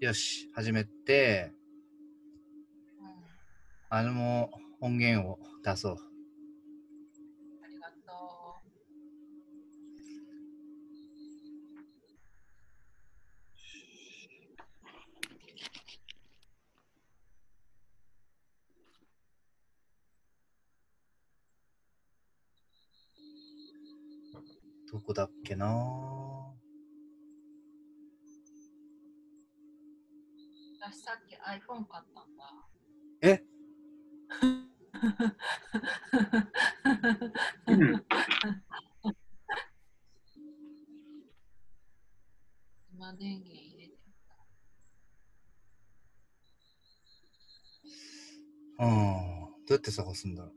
よし、始めて、あのも音源を出そう。ありがとうどこだっけな私さっき iPhone 買ったんだ。え？うん今電源入れてうん。どうやって探すんだろう。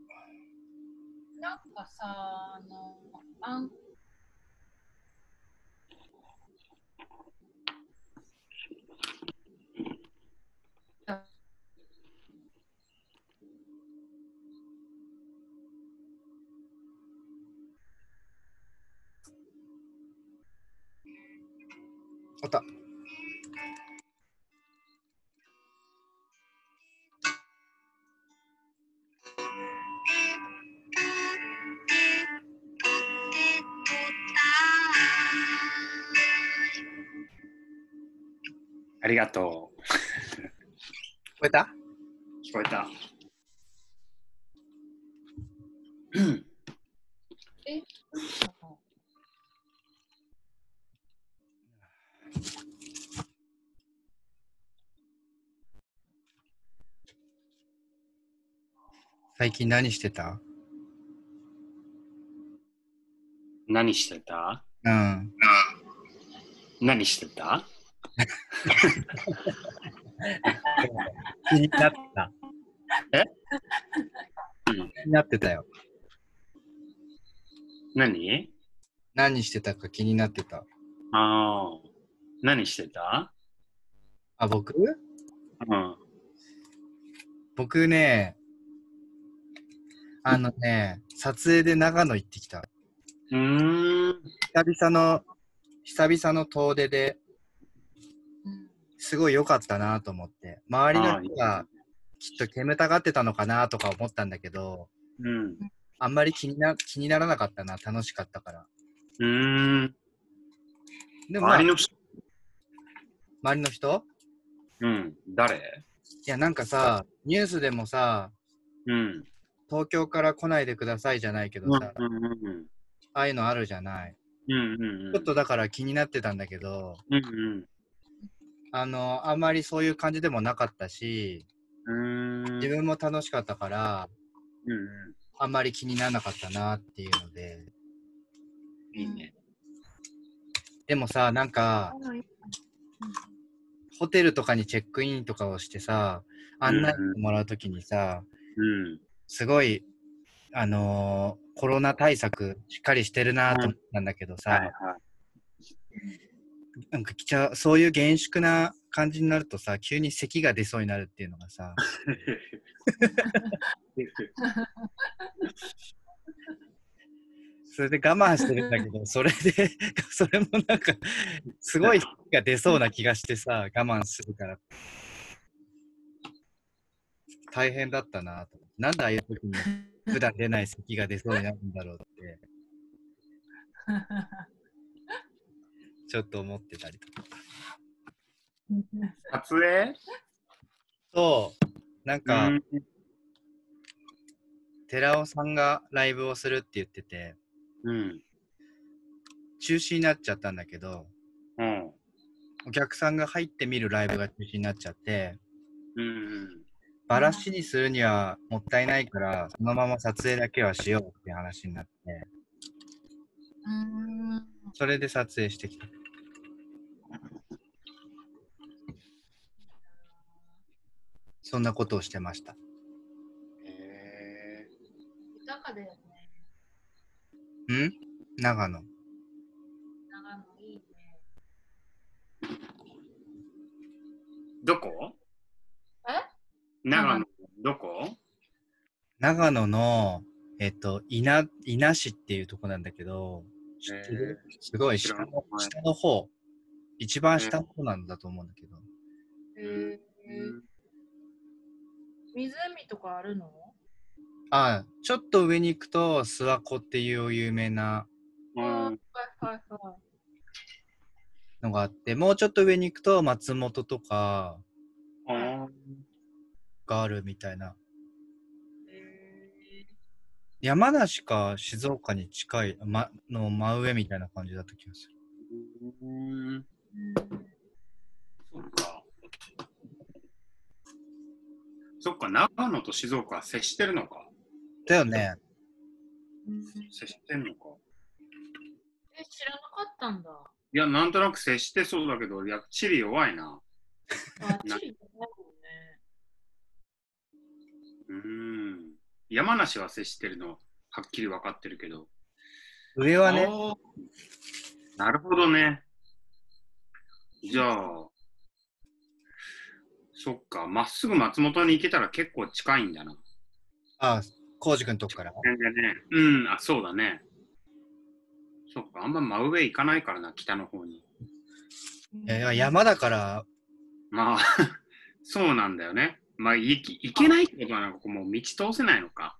なんかさ、あの、アンあった。ありがとう。聞こえた？聞こえた。最近何してた？何してた？うん。何してた？気になってた。え？気になってたよ。何？何してたか気になってた。ああ。何してた？あ、僕？うん。僕ね、あのね、撮影で長野行ってきた。うーん。久々の、久々の遠出でうんすごい良かったなと思って。周りの人がきっと煙たがってたのかなとか思ったんだけど、うん。あんまり気にな気にならなかったな、楽しかったから。うーん。でも、まあ、周りの人？周りの人？うん。誰？いや、なんかさ、ニュースでもさ、うん。東京から来ないでくださいじゃないけどさ、うんうんうんああいうのあるじゃない。うんうんうん。ちょっとだから気になってたんだけど、うんあの、あんまりそういう感じでもなかったし。自分も楽しかったから、うんうあんまり気にならなかったなっていうので、ん。いいね。でもさ、なんか、ホテルとかにチェックインとかをしてさ、案内してもらうときにさ、うん。すごい、あのーコロナ対策しっかりしてるなと思ったんだけどさ、はいはい。なんかきちゃそういう厳粛な感じになるとさ、急に咳が出そうになるっていうのがさ、それで我慢してるんだけど、それで、それもなんか、すごい咳が出そうな気がしてさ、我慢するから。大変だったなと。なんでああいう時に普段出ない咳が出そうになるんだろうって、ちょっと思ってたりとか。撮影？そう、なんか、うん寺尾さんがライブをするって言ってて、うん。中止になっちゃったんだけど、うん。お客さんが入ってみるライブが中止になっちゃって、うん。バラシにするにはもったいないから、そのまま撮影だけはしようって話になって、うんそれで撮影してきた。そんなことをしてました。へ豊かだよね。ん？長野。長野いいね。ーどこ？え長野、どこ？長野の、えっと、稲、稲市っていうとこなんだけど、知ってるすごい下の下の方、一番下の方なんだと思うんだけど、へー。湖とかあるの？あちょっと上に行くと諏訪湖っていう有名なうんはいはいはのがあってもうちょっと上に行くと松本とかあがあるみたいな山梨か静岡に近い、ま、の真上みたいな感じだった気がする。ーうんーそっか。そっか、長野と静岡は接してるのか。だよね。うん接してんのか。え、知らなかったんだ。いや、なんとなく接してそうだけど、やっぱ地理弱いな。あ、チリだも山梨は接してるのはっきり分かってるけど。上はね、なるほどね。じゃあ、そっか、まっすぐ松本に行けたら結構近いんだな。あ、コウジ君のとこから。全然ね。うん、あ、そうだね。そっか、あんま真上行かないからな、北の方に。いや山だから、まあ、そうなんだよね。まあ、行き行けないってことはなんかこうもう道通せないのか。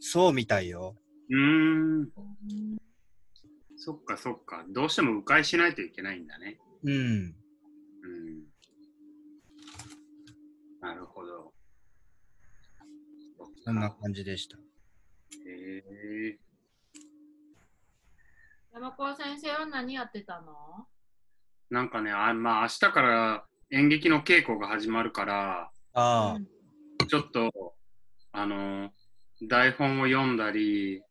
そうみたいよ。うーんそっかそっか。どうしても迂回しないといけないんだね。うん。うん。なるほど。そんな感じでした。へえ山川先生は何やってたの？なんかね、あまあ明日から演劇の稽古が始まるから、あちょっと、あの、台本を読んだり、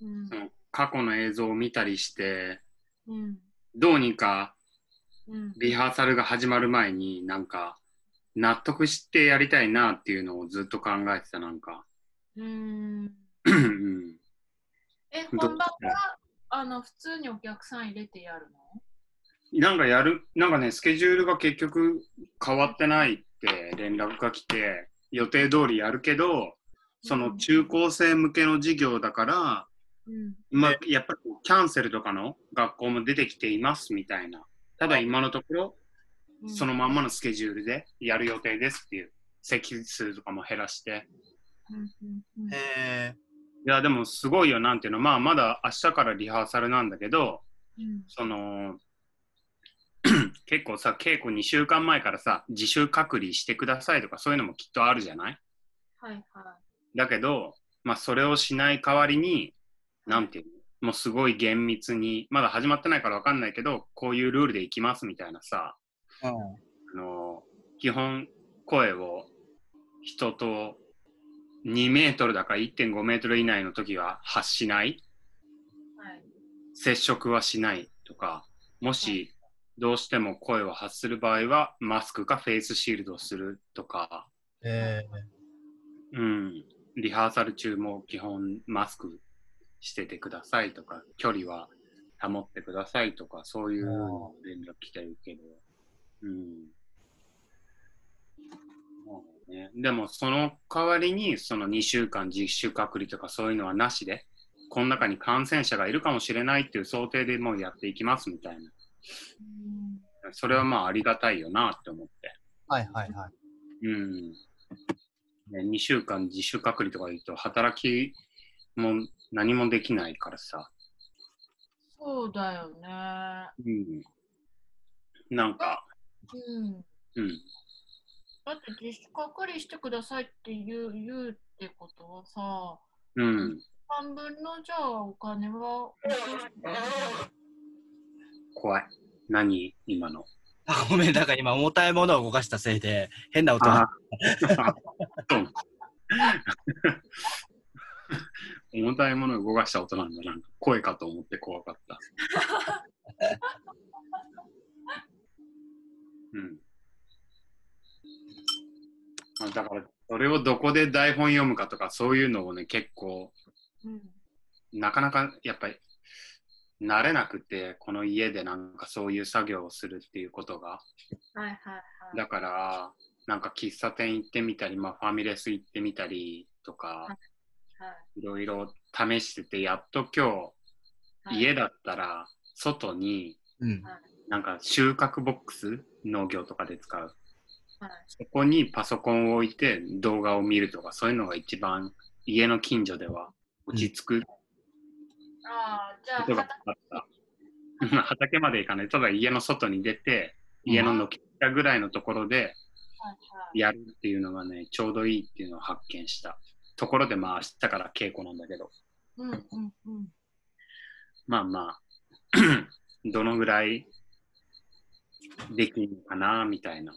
うん。その過去の映像を見たりして、うん。どうにかうん。リハーサルが始まる前になんか納得してやりたいなっていうのをずっと考えてたなんか。うん。うん。え、ど本番はあの普通にお客さん入れてやるの？なんかやる、なんかね、スケジュールが結局変わってないって連絡が来て、予定通りやるけど、その中高生向けの授業だから、うんまあ、やっぱりキャンセルとかの学校も出てきていますみたいな。ただ今のところ、うんそのまんまのスケジュールでやる予定ですっていう、席数とかも減らして。え。いや、でもすごいよ、なんていうの、まあ、まだ明日からリハーサルなんだけど、うんその、結構さ、稽古2週間前からさ、自主隔離してくださいとか、そういうのもきっとあるじゃない？はいはだけど、まあ、それをしない代わりに、なんていうの、もうすごい厳密に、まだ始まってないから分かんないけど、こういうルールでいきますみたいなさ、うん。あの基本声を人と2メートルだか1.5メートル以内の時は発しないい？はい。接触はしないとかもしどうしても声を発する場合はマスクかフェイスシールドをするとか、へえ。うん、リハーサル中も基本マスクしててくださいとか距離は保ってくださいとかそういう連絡来てるけど、うん。まあね、でもその代わりにその2週間自主隔離とかそういうのはなしでこの中に感染者がいるかもしれないっていう想定でもうやっていきますみたいな。うんそれはまあありがたいよなって思って。はいはいはい。うん。ね、2週間自主隔離とか言うと、働きも何もできないからさ。そうだよね。うん。なんか、うん。うん。だって自主隔離してくださいって言う言うってことはさ、うん。半分のじゃあお金は 怖い。何？今の。あごめん、だから今重たいものを動かしたせいで変な音が。重たいものを動かした音なんだ。なんか声かと思って怖かった。うん。まあだから、それをどこで台本読むかとか、そういうのをね、結構、うん。なかなかやっぱり慣れなくて、この家でなんかそういう作業をするっていうことが。はいはいはい。だから、なんか喫茶店行ってみたり、まあ、ファミレス行ってみたりとか、はいろいろ試してて、やっと今はい日、家だったら、外に、うん。なんか収穫ボックス、農業とかで使う。そこにパソコンを置いて動画を見るとか、そういうのが一番家の近所では落ち着くああ、じゃあ、ことが畑まで行かない。ただ家の外に出て、家の軒下ぐらいのところでやるっていうのがね、ちょうどいいっていうのを発見した。ところでまあ明日から稽古なんだけど、うんうんうん。まあまあ、どのぐらいできるのかな、みたいな。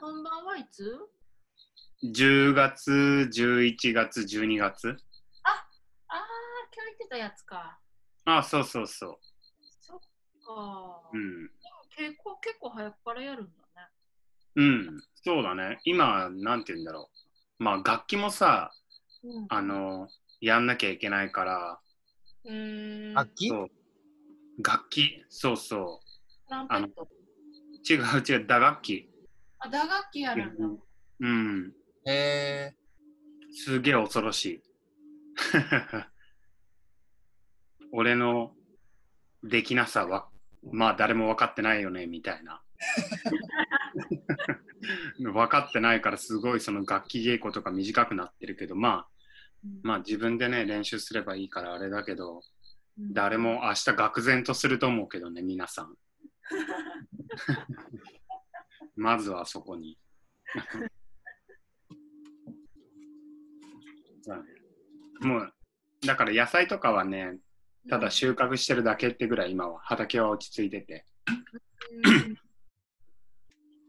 本番はいつ？10月、11月、12月たやつか。あ、そうそうそそっか。う。うん。稽古結構早くからやるんだね。うん、そうだね。今、なんて言うんだろう。まあ、楽器もさ、うん。あの、やんなきゃいけないから、えー、楽器？そう。楽器、そうそトランペット？う。違う違う、打楽器。あ、打楽器やるんだ。うん。へえすげえ恐ろしい。俺のできなさは、まあ誰も分かってないよね、みたいな。分かってないからすごいその楽器稽古とか短くなってるけど、まあ、うんまあ自分でね、練習すればいいからあれだけど、うん誰も明日愕然とすると思うけどね、皆さん。まずはそこに。もう、だから野菜とかはね、ただ収穫してるだけってぐらい今は畑は落ち着いてて。うん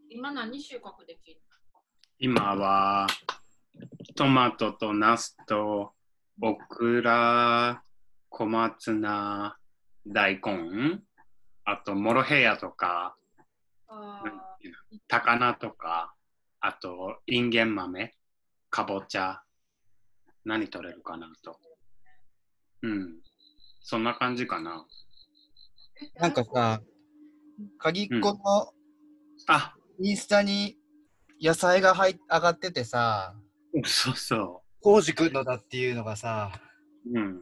今何収穫できる今はトマトとナスとオクラ、小松菜、大根、あとモロヘイヤとか、高菜とか、あとインゲン豆、かぼちゃ、何取れるかなと。うん。そんな感じかな。ーなんかさ、鍵っ子のあ、インスタに野菜が入っ上がっててさ、そうそコウジくんのだっていうのがさ、う。うん。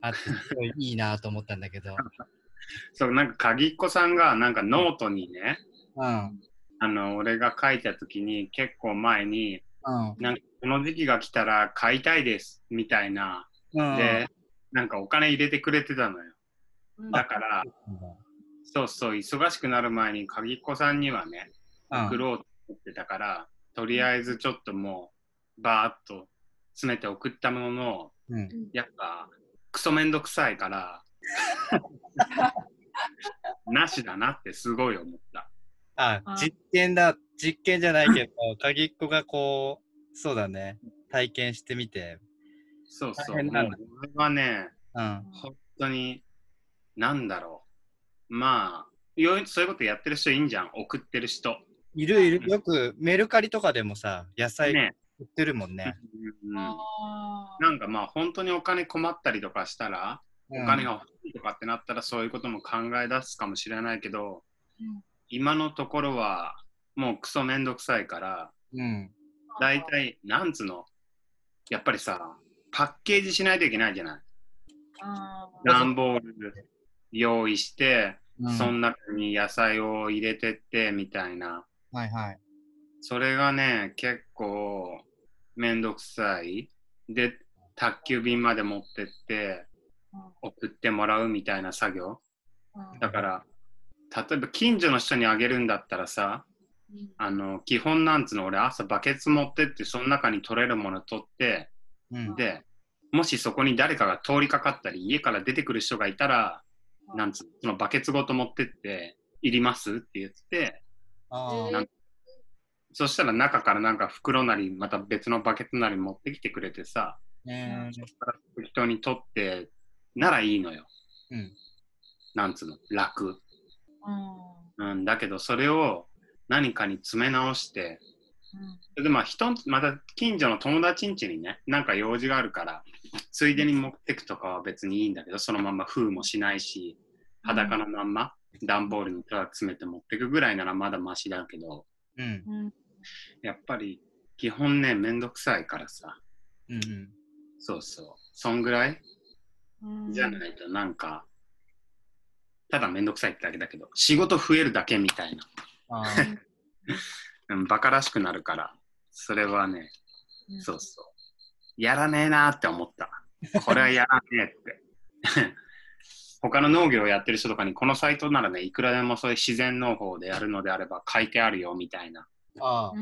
あって、すごいいいなと思ったんだけど。そう、なんか鍵っ子さんがなんかノートにね、うん。あの、俺が書いたときに結構前に、うん。なんかこの時期が来たら買いたいですみたいな、うん。で、なんかお金入れてくれてたのよ。うんだから、そうそう、忙しくなる前に鍵っ子さんにはね、うん送ろうと思ってたから、とりあえずちょっともう、バーっと詰めて送ったものの、うん。やっぱ、クソめんどくさいから、なしだなってすごい思った。ああ、実験だ。実験じゃないけど、鍵っ子がこう、そうだね。体験してみて。そうそう。大変なんだもう俺はね、うん。本当に、なんだろう。まあ、よいそういうことやってる人いいんじゃん。送ってる人。いるいる。よくメルカリとかでもさ、野菜ね。売ってるもんね。うんあなんかまあ、本当にお金困ったりとかしたら、お金が欲しいとかってなったらそういうことも考え出すかもしれないけど、うん今のところはもうクソめんどくさいから、うん。ー大体、なんつうの、やっぱりさ、パッケージしないといけないじゃない。段ボール用意して、うん。その中に野菜を入れてってみたいな。はいはい。それがね、結構めんどくさい。で、宅急便まで持ってって送ってもらうみたいな作業。うんだから、例えば近所の人にあげるんだったらさ、うんあの、基本なんつうの、俺朝バケツ持ってって、その中に取れるもの取って、うん。で、もしそこに誰かが通りかかったり、家から出てくる人がいたら、なんつうの、そのバケツごと持ってって、いりますって言って、ああなんそしたら中からなんか袋なり、また別のバケツなり持ってきてくれてさ、ねそこから人に取って、ならいいのよ。うん。なんつうの、楽。うん。うん、だけど、それを何かに詰め直して、うん。で、まあ、人ん、また近所の友達ん家にね、なんか用事があるから、ついでに持ってくとかは別にいいんだけど、そのまま封もしないし、裸のまんま、段ボールにただ詰めて持ってくぐらいならまだマシだけど、うん。うんやっぱり基本ね、めんどくさいからさ、うんうん。そうそう、そんぐらい？うんじゃないとなんか、ただめんどくさいってだけだけど、仕事増えるだけみたいな。ああ。うんバカらしくなるから、それはね、うんそうそう。やらねえなって思った。これはやらねえって。他の農業をやってる人とかに、このサイトならね、いくらでもそういう自然農法でやるのであれば書いてあるよみたいな。ああ、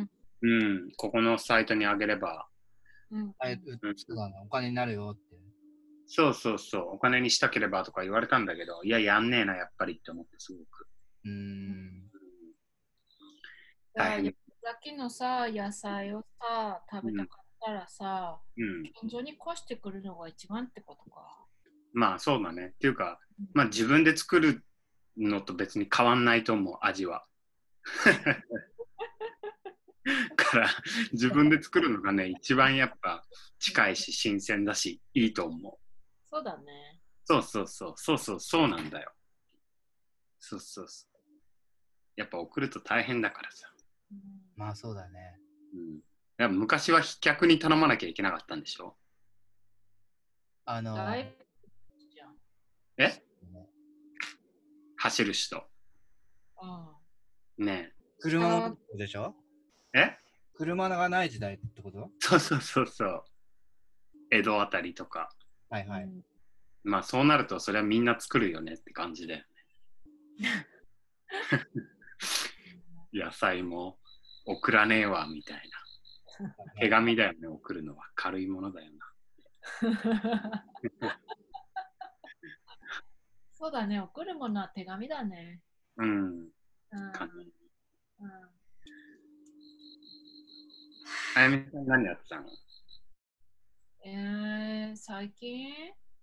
うん、ここのサイトにあげれば、うんあれ、うそうだな、お金になるよって。そうそうそう、お金にしたければとか言われたんだけど、いや、やんねえな、やっぱりって思って、すごく。うーん。大変。さっきのさ、野菜をさ、食べたかったらさ、うん。近所に越してくるのが一番ってことか。まあ、そうだね。っていうか、まあ、自分で作るのと別に変わんないと思う、味は。から、自分で作るのがね、一番やっぱ近いし、新鮮だし、いいと思う。そうだね。そうそうそう、そうそう、そうなんだよ。そうそうそう。やっぱ送ると大変だからさ。うんまあそうだね。うん。いや昔は飛脚に頼まなきゃいけなかったんでしょ？あの、だいぶじゃん。え走る人。うんね車のでしょ？え？え車がない時代ってこと？そうそうそうそう。江戸あたりとか。はいはい。まあそうなるとそれはみんな作るよねって感じで。野菜も送らねえわみたいな。手紙だよね、送るのは。軽いものだよな。そうだね、送るものは手紙だね。うん。うんかうんあやみさん何やってたの？えー、最近？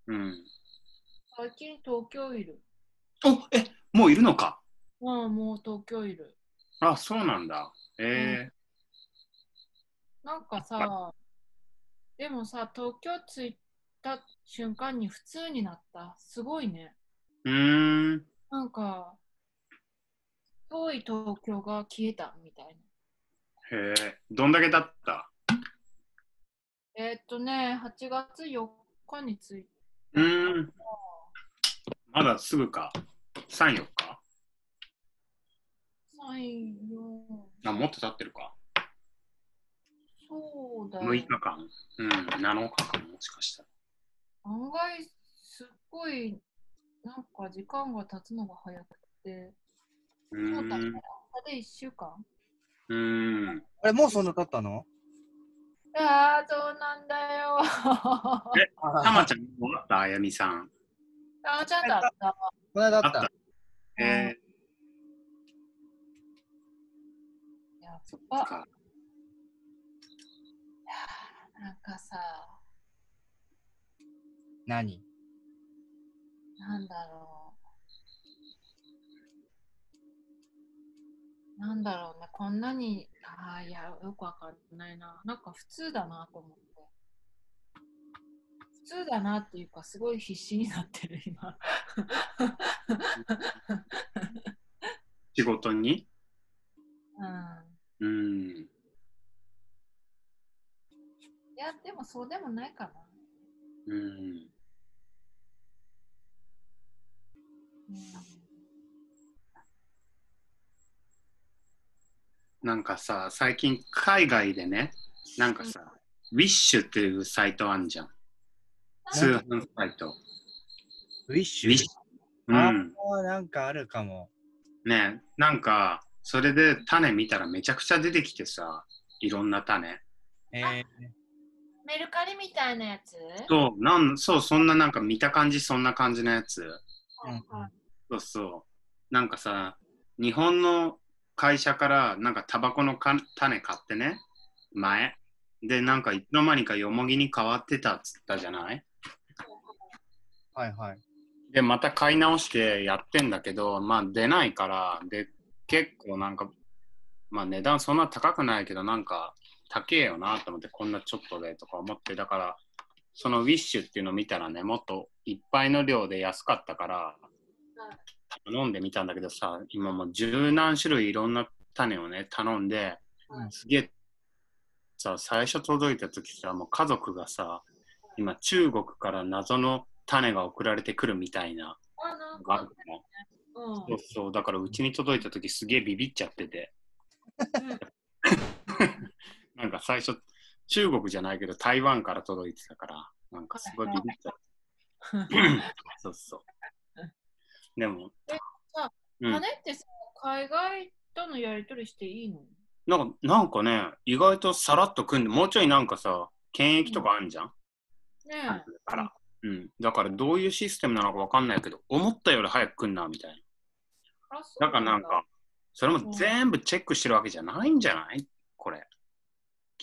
うん。最近東京いる。おえもういるのか？うん、もう東京いる。あ、そうなんだ。えなんかさ、でもさ、東京着いた瞬間に普通になった。すごいね。ー、うーん。なんか、遠い東京が消えたみたいな。へえ。どんだけだった？えーっとね、8月4日に着いた。うーん。まだすぐか。3、4日？3、4、あ、もっと経ってるか。そうだ6よ日。間。うん、7日間もしかしたら。案外、すっごい、なんか時間が経つのが早くて、うそうだね。で1週間うーん。あれ、もうそんな経ったの？ああ、そうなんだよ。たまちゃん、もらった？あやみさん。あーちゃんとあった。この間あっ。たた。えー、そっぱ、か。なんかさ、何？なんだろう。なんだろうね、こんなに、ああ、いや、よくわかんないな。なんか普通だなと思って。普通だなっていうか、すごい必死になってる、今。仕事に？うん。うーん。いや、でもそうでもないかな。うーん。うんなんかさ、最近海外でね、なんかさ、ウィッシュっていうサイトあんじゃん。通販サイト。ウィッシュ？ウィッシュ。うん。ああ、なんかあるかも。ねなんか、それで種見たらめちゃくちゃ出てきてさ、いろんな種。えー、メルカリみたいなやつ？そう、なんそう、そんななんか見た感じ、そんな感じのやつ。うんそうそう。なんかさ、日本の会社からなんかタバコのか種買ってね、前。で、なんかいつの間にかよもぎに変わってたっつったじゃない？はいはい。で、また買い直してやってんだけど、まあ出ないから、で、結構なんか、まあ値段そんな高くないけど、なんか高えよなと思って、こんなちょっとでとか思って、だから、そのウィッシュっていうのを見たらね、もっといっぱいの量で安かったから、頼んでみたんだけどさ、今もう十何種類いろんな種をね、頼んで、うん。すげえ、さ、最初届いた時さ、もう家族がさ、今中国から謎の種が送られてくるみたいながあるか、の。うんそうそう、だからうちに届いた時すげえビビっちゃってて、なんか最初、中国じゃないけど台湾から届いてたから、なんかすごいビビった。そうそう。でも、うん金ってさ、海外とのやり取りしていいの？なんかなんかね、意外とさらっと組んで、もうちょいなんかさ、検疫とかあるじゃん、ねだから、うん。だからどういうシステムなのかわかんないけど、思ったより早く来んな、みたいな。だからなんか、それも全部チェックしてるわけじゃないんじゃない？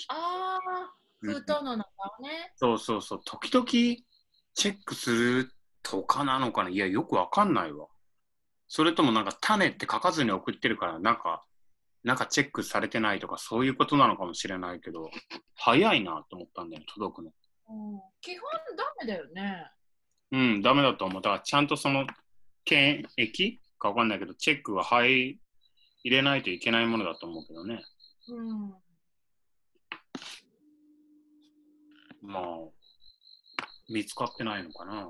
ああ、うん封筒の中をね。そうそうそう、時々チェックするとかなのかな、いや、よくわかんないわ。それともなんか種って書かずに送ってるから、なんか、なんかチェックされてないとか、そういうことなのかもしれないけど、早いなと思ったんだよね、届くの。うん、基本ダメだよね。うん、ダメだと思う。だからちゃんとその検疫？かわかんないけど、チェックは入入れないといけないものだと思うけどね。うん。まあ、見つかってないのかな。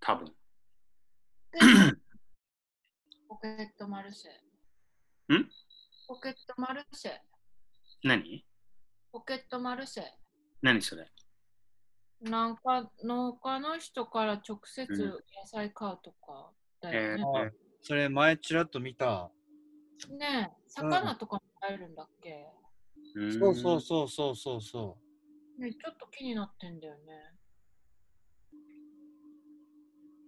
多分。ポケットマルシェ。ん？ポケットマルシェ。何？ポケットマルシェ。何それ？なんか農家の人から直接うん野菜買うとかだよね。あそれ前ちらっと見た。ねえ、魚とかも買えるんだっけ、そうそうそうそうそうそねえちょっと気になってんだよね。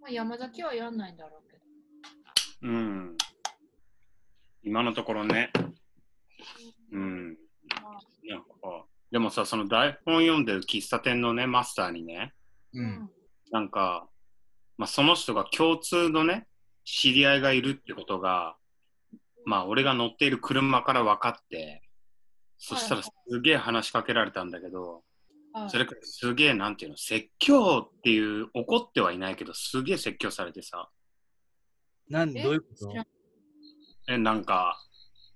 まあ、山崎はやんないんだろうけど。う。うん。今のところね。うん。まあなんか、でもさ、その台本読んでる喫茶店のね、マスターにね、う。うん。なんか、まあ、その人が共通のね、知り合いがいるってことが、まあ、俺が乗っている車から分かって、そしたらすげえ話しかけられたんだけど、はい。それからすげえ、なんていうの、説教っていう、怒ってはいないけど、すげえ説教されてさ、なんえ？どういうこと？え、なんか、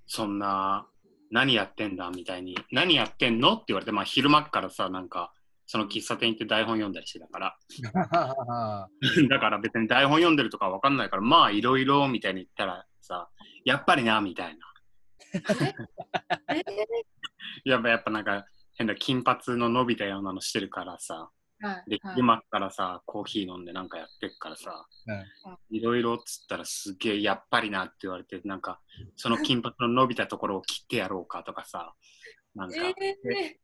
そんな、何やってんだみたいに、何やってんの？って言われて、まあ、昼間っからさ、なんか、その喫茶店行って台本読んだりしてたから、だから別に台本読んでるとかわかんないから、まあいろいろみたいに言ったらさ、やっぱりな、みたいな。え やっぱやっぱなんか変な金髪の伸びたようなのしてるからさ、ーはいで、はい昼間っからさ、コーヒー飲んでなんかやってっからさ、い。ろいろっつったらすげえやっぱりなって言われて、なんかその金髪の伸びたところを切ってやろうかとかさ、なんかえ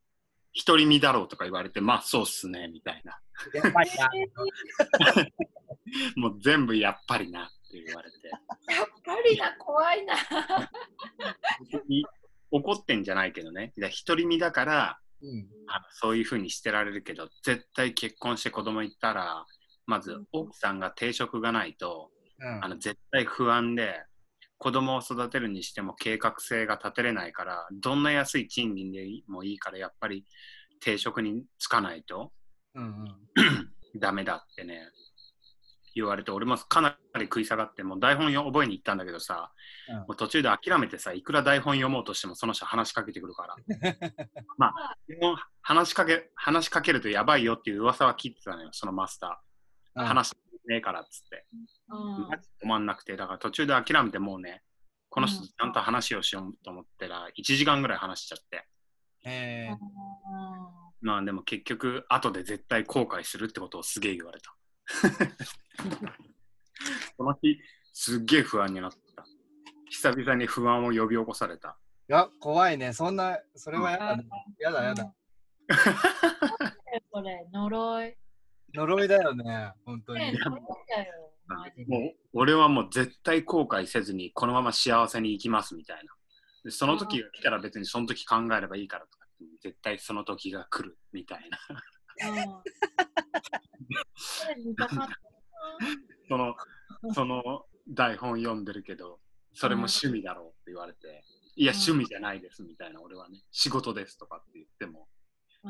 独り身だろうとか言われて、まあそうっすね、みたいな。やっぱりな。もう全部やっぱりなって言われて。ー、やっぱりな、怖いな。怒ってんじゃないけどね。だ独り身だから、うん。あのそういうふうにしてられるけど、絶対結婚して子供いったら、まず奥さんが定職がないと、うんあの絶対不安で、子供を育てるにしても計画性が立てれないから、どんな安い賃金でもいいから、やっぱり定職に就かないとうんうん。ダメだってね、言われて、俺もかなり食い下がって、もう台本よ覚えに行ったんだけどさ、うんもう途中で諦めてさ、いくら台本読もうとしてもその人話しかけてくるから。まあ、話しかけ、話しかけるとやばいよっていう噂は聞いてたのよ、そのマスター。話ねえからっつって。うんマジ止まんなくて、だから途中で諦めてもうね、この人とちゃんと話をしようと思ったら、1時間ぐらい話しちゃって。えーまあでも結局、後で絶対後悔するってことをすげえ言われた。この日、すっげえ不安になった。久々に不安を呼び起こされた。いや、怖いね。そんな、それはやだね。やだやだ。これ、呪い。呪いだよね。本当ねに。もう俺はもう絶対後悔せずにこのまま幸せに生きますみたいな。でその時が来たら別にその時考えればいいからとか絶対その時が来るみたいな。そのその台本読んでるけど、それも趣味だろうって言われて、いやうん趣味じゃないですみたいな俺はね、仕事ですとかって言っても、うん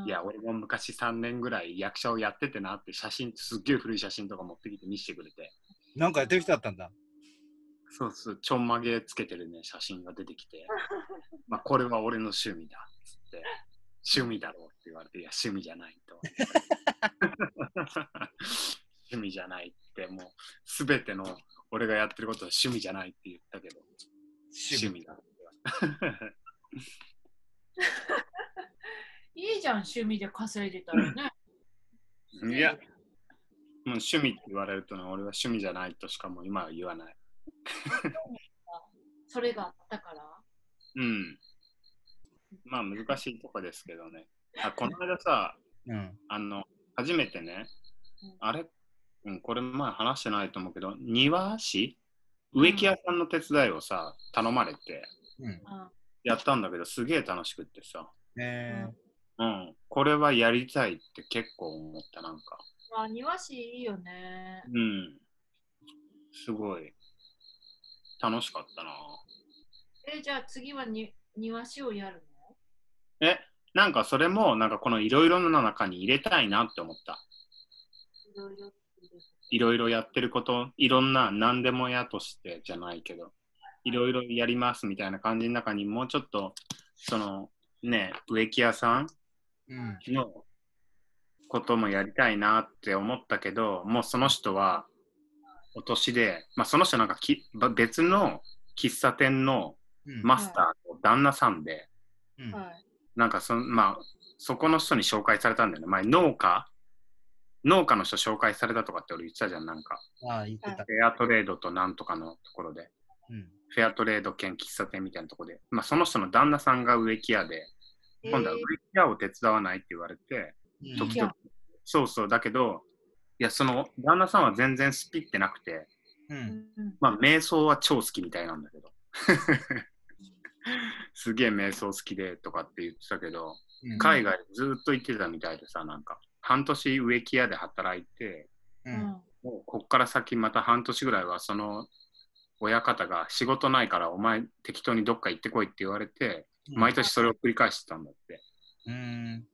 いや俺も昔3年ぐらい役者をやっててなって写真、すっげえ古い写真とか持ってきて見せてくれて、なんかやってる人だったんだ。そうそう、ちょんまげつけてるね、写真が出てきて、まあ、これは俺の趣味だっつって、趣味だろうって言われて、いや、趣味じゃないと。趣味じゃないって、もう、すべての俺がやってることは趣味じゃないって言ったけど、趣味。だって言われ いいじゃん、趣味で稼いでたらね。いや、もう趣味って言われるとね、俺は趣味じゃないとしかもう今は言わない。それがあったから。うん。まあ難しいとこですけどね。あこの間さ、うん。あの、初めてねうん、あれ、うん、これ前話してないと思うけど、庭師？植木屋さんの手伝いをさ、頼まれてうん。うんやったんだけど、すげえ楽しくってさ、えうん、これはやりたいって結構思った、なんか。まあ、庭師いいよね。うん。すごい。楽しかったな。え、じゃあ次はに庭師をやるえ、なんかそれも、なんかこのいろいろの中に入れたいなって思った。のいろいろ。やってること、いろんな何でもやとしてじゃないけど、いろいろやりますみたいな感じの中にもうちょっと、そのね、植木屋さん。のこともやりたいなって思ったけど、もうその人はお年で、まあその人なんかきば別の喫茶店のうん。マスターの旦那さんで、うん。はい。なんかその、まあ、そこの人に紹介されたんだよね。前、農家？農家の人紹介されたとかって俺言ってたじゃん、なんか。ああ、言ってた。フェアトレードとなんとかのところで。うん。フェアトレード兼喫茶店みたいなところで。まあ、その人の旦那さんが植木屋で、今度は植木屋を手伝わないって言われて、うん。時々、そうそう、だけど、いや、その旦那さんは全然スピってなくて、う。うん。まあ、瞑想は超好きみたいなんだけど。すげえ瞑想好きでとかって言ってたけど、うん。海外ずっと行ってたみたいでさ、なんか、半年植木屋で働いて、う。うんん。もうこっから先また半年ぐらいはその親方が仕事ないからお前適当にどっか行ってこいって言われて、毎年それを繰り返してたんだって。うん。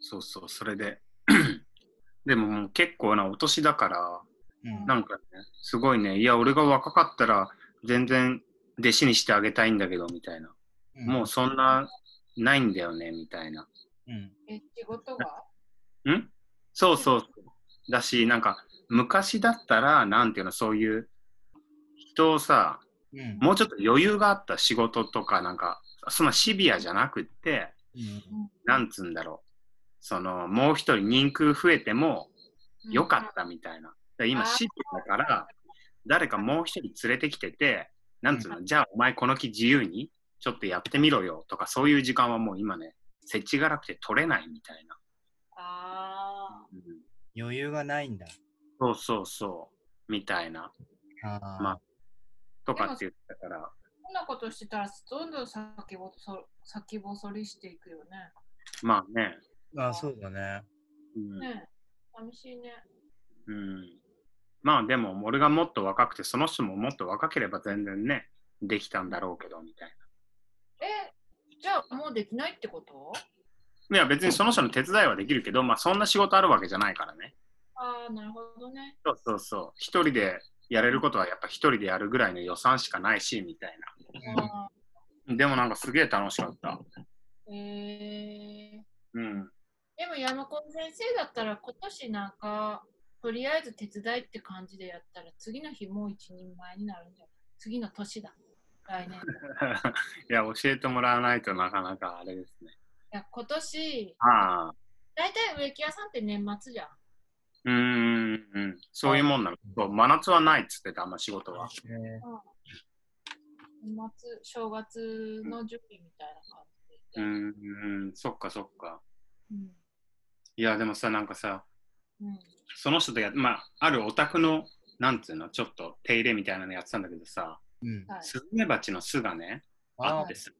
そうそう、それで。でももう結構なお年だから、うん。なんかね、すごいね、いや、俺が若かったら全然弟子にしてあげたいんだけど、みたいな。もうそんな、ないんだよね、みたいな。うん。え、仕事が？ん？そうそう。だし、なんか、昔だったら、なんていうの、そういう、人をさ、うん。もうちょっと余裕があった仕事とか、なんか、そんなシビアじゃなくって、うん。なんつうんだろう。その、もう一人人空増えてもよかったみたいな。で今、あーシビアだから、誰かもう一人連れてきてて、なんつうの、じゃあお前この木自由にちょっとやってみろよとか、そういう時間はもう今ね、設置がなくて取れないみたいな。あうん余裕がないんだ。そうそうそう、みたいな。ああ。まあとかって言ってたから、んなことしてたら、どんどん先細先細りしていくよね。まあね。ああ、そうだね。うんね寂しいね。うん、まあでも、俺がもっと若くて、その人ももっと若ければ全然ね、できたんだろうけど、みたいえ、じゃあもうできないってこと？な。いや、別にその人の手伝いはできるけど、まあそんな仕事あるわけじゃないからね。ああ、なるほどね。そうそうそう。一人でやれることはやっぱ一人でやるぐらいの予算しかないし、みたいあな。でもなんかすげえ楽しかった。ーえー、うん。でも山子先生だったら今年なんかとりあえず手伝いって感じでやったら次の日もう一人前になるんじゃない？次の年だ。来年。い いや、教えてもらわないとなかなかあれですね。や今年、ああ。大体植木屋さんって年末じゃん。うーん、うん。そういうもんなの。そう真夏はないっつってた、あんま仕事は。え年末、正月の準備みたいな感じうで。ん、うん、そっかそっか。うん。いや、でもさ、なんかさ、うん。その人とや、まあ、あるお宅の、なんつうの、ちょっと手入れみたいなのやってたんだけどさ、うん。はい。スズメバチの巣がね、ああってさ。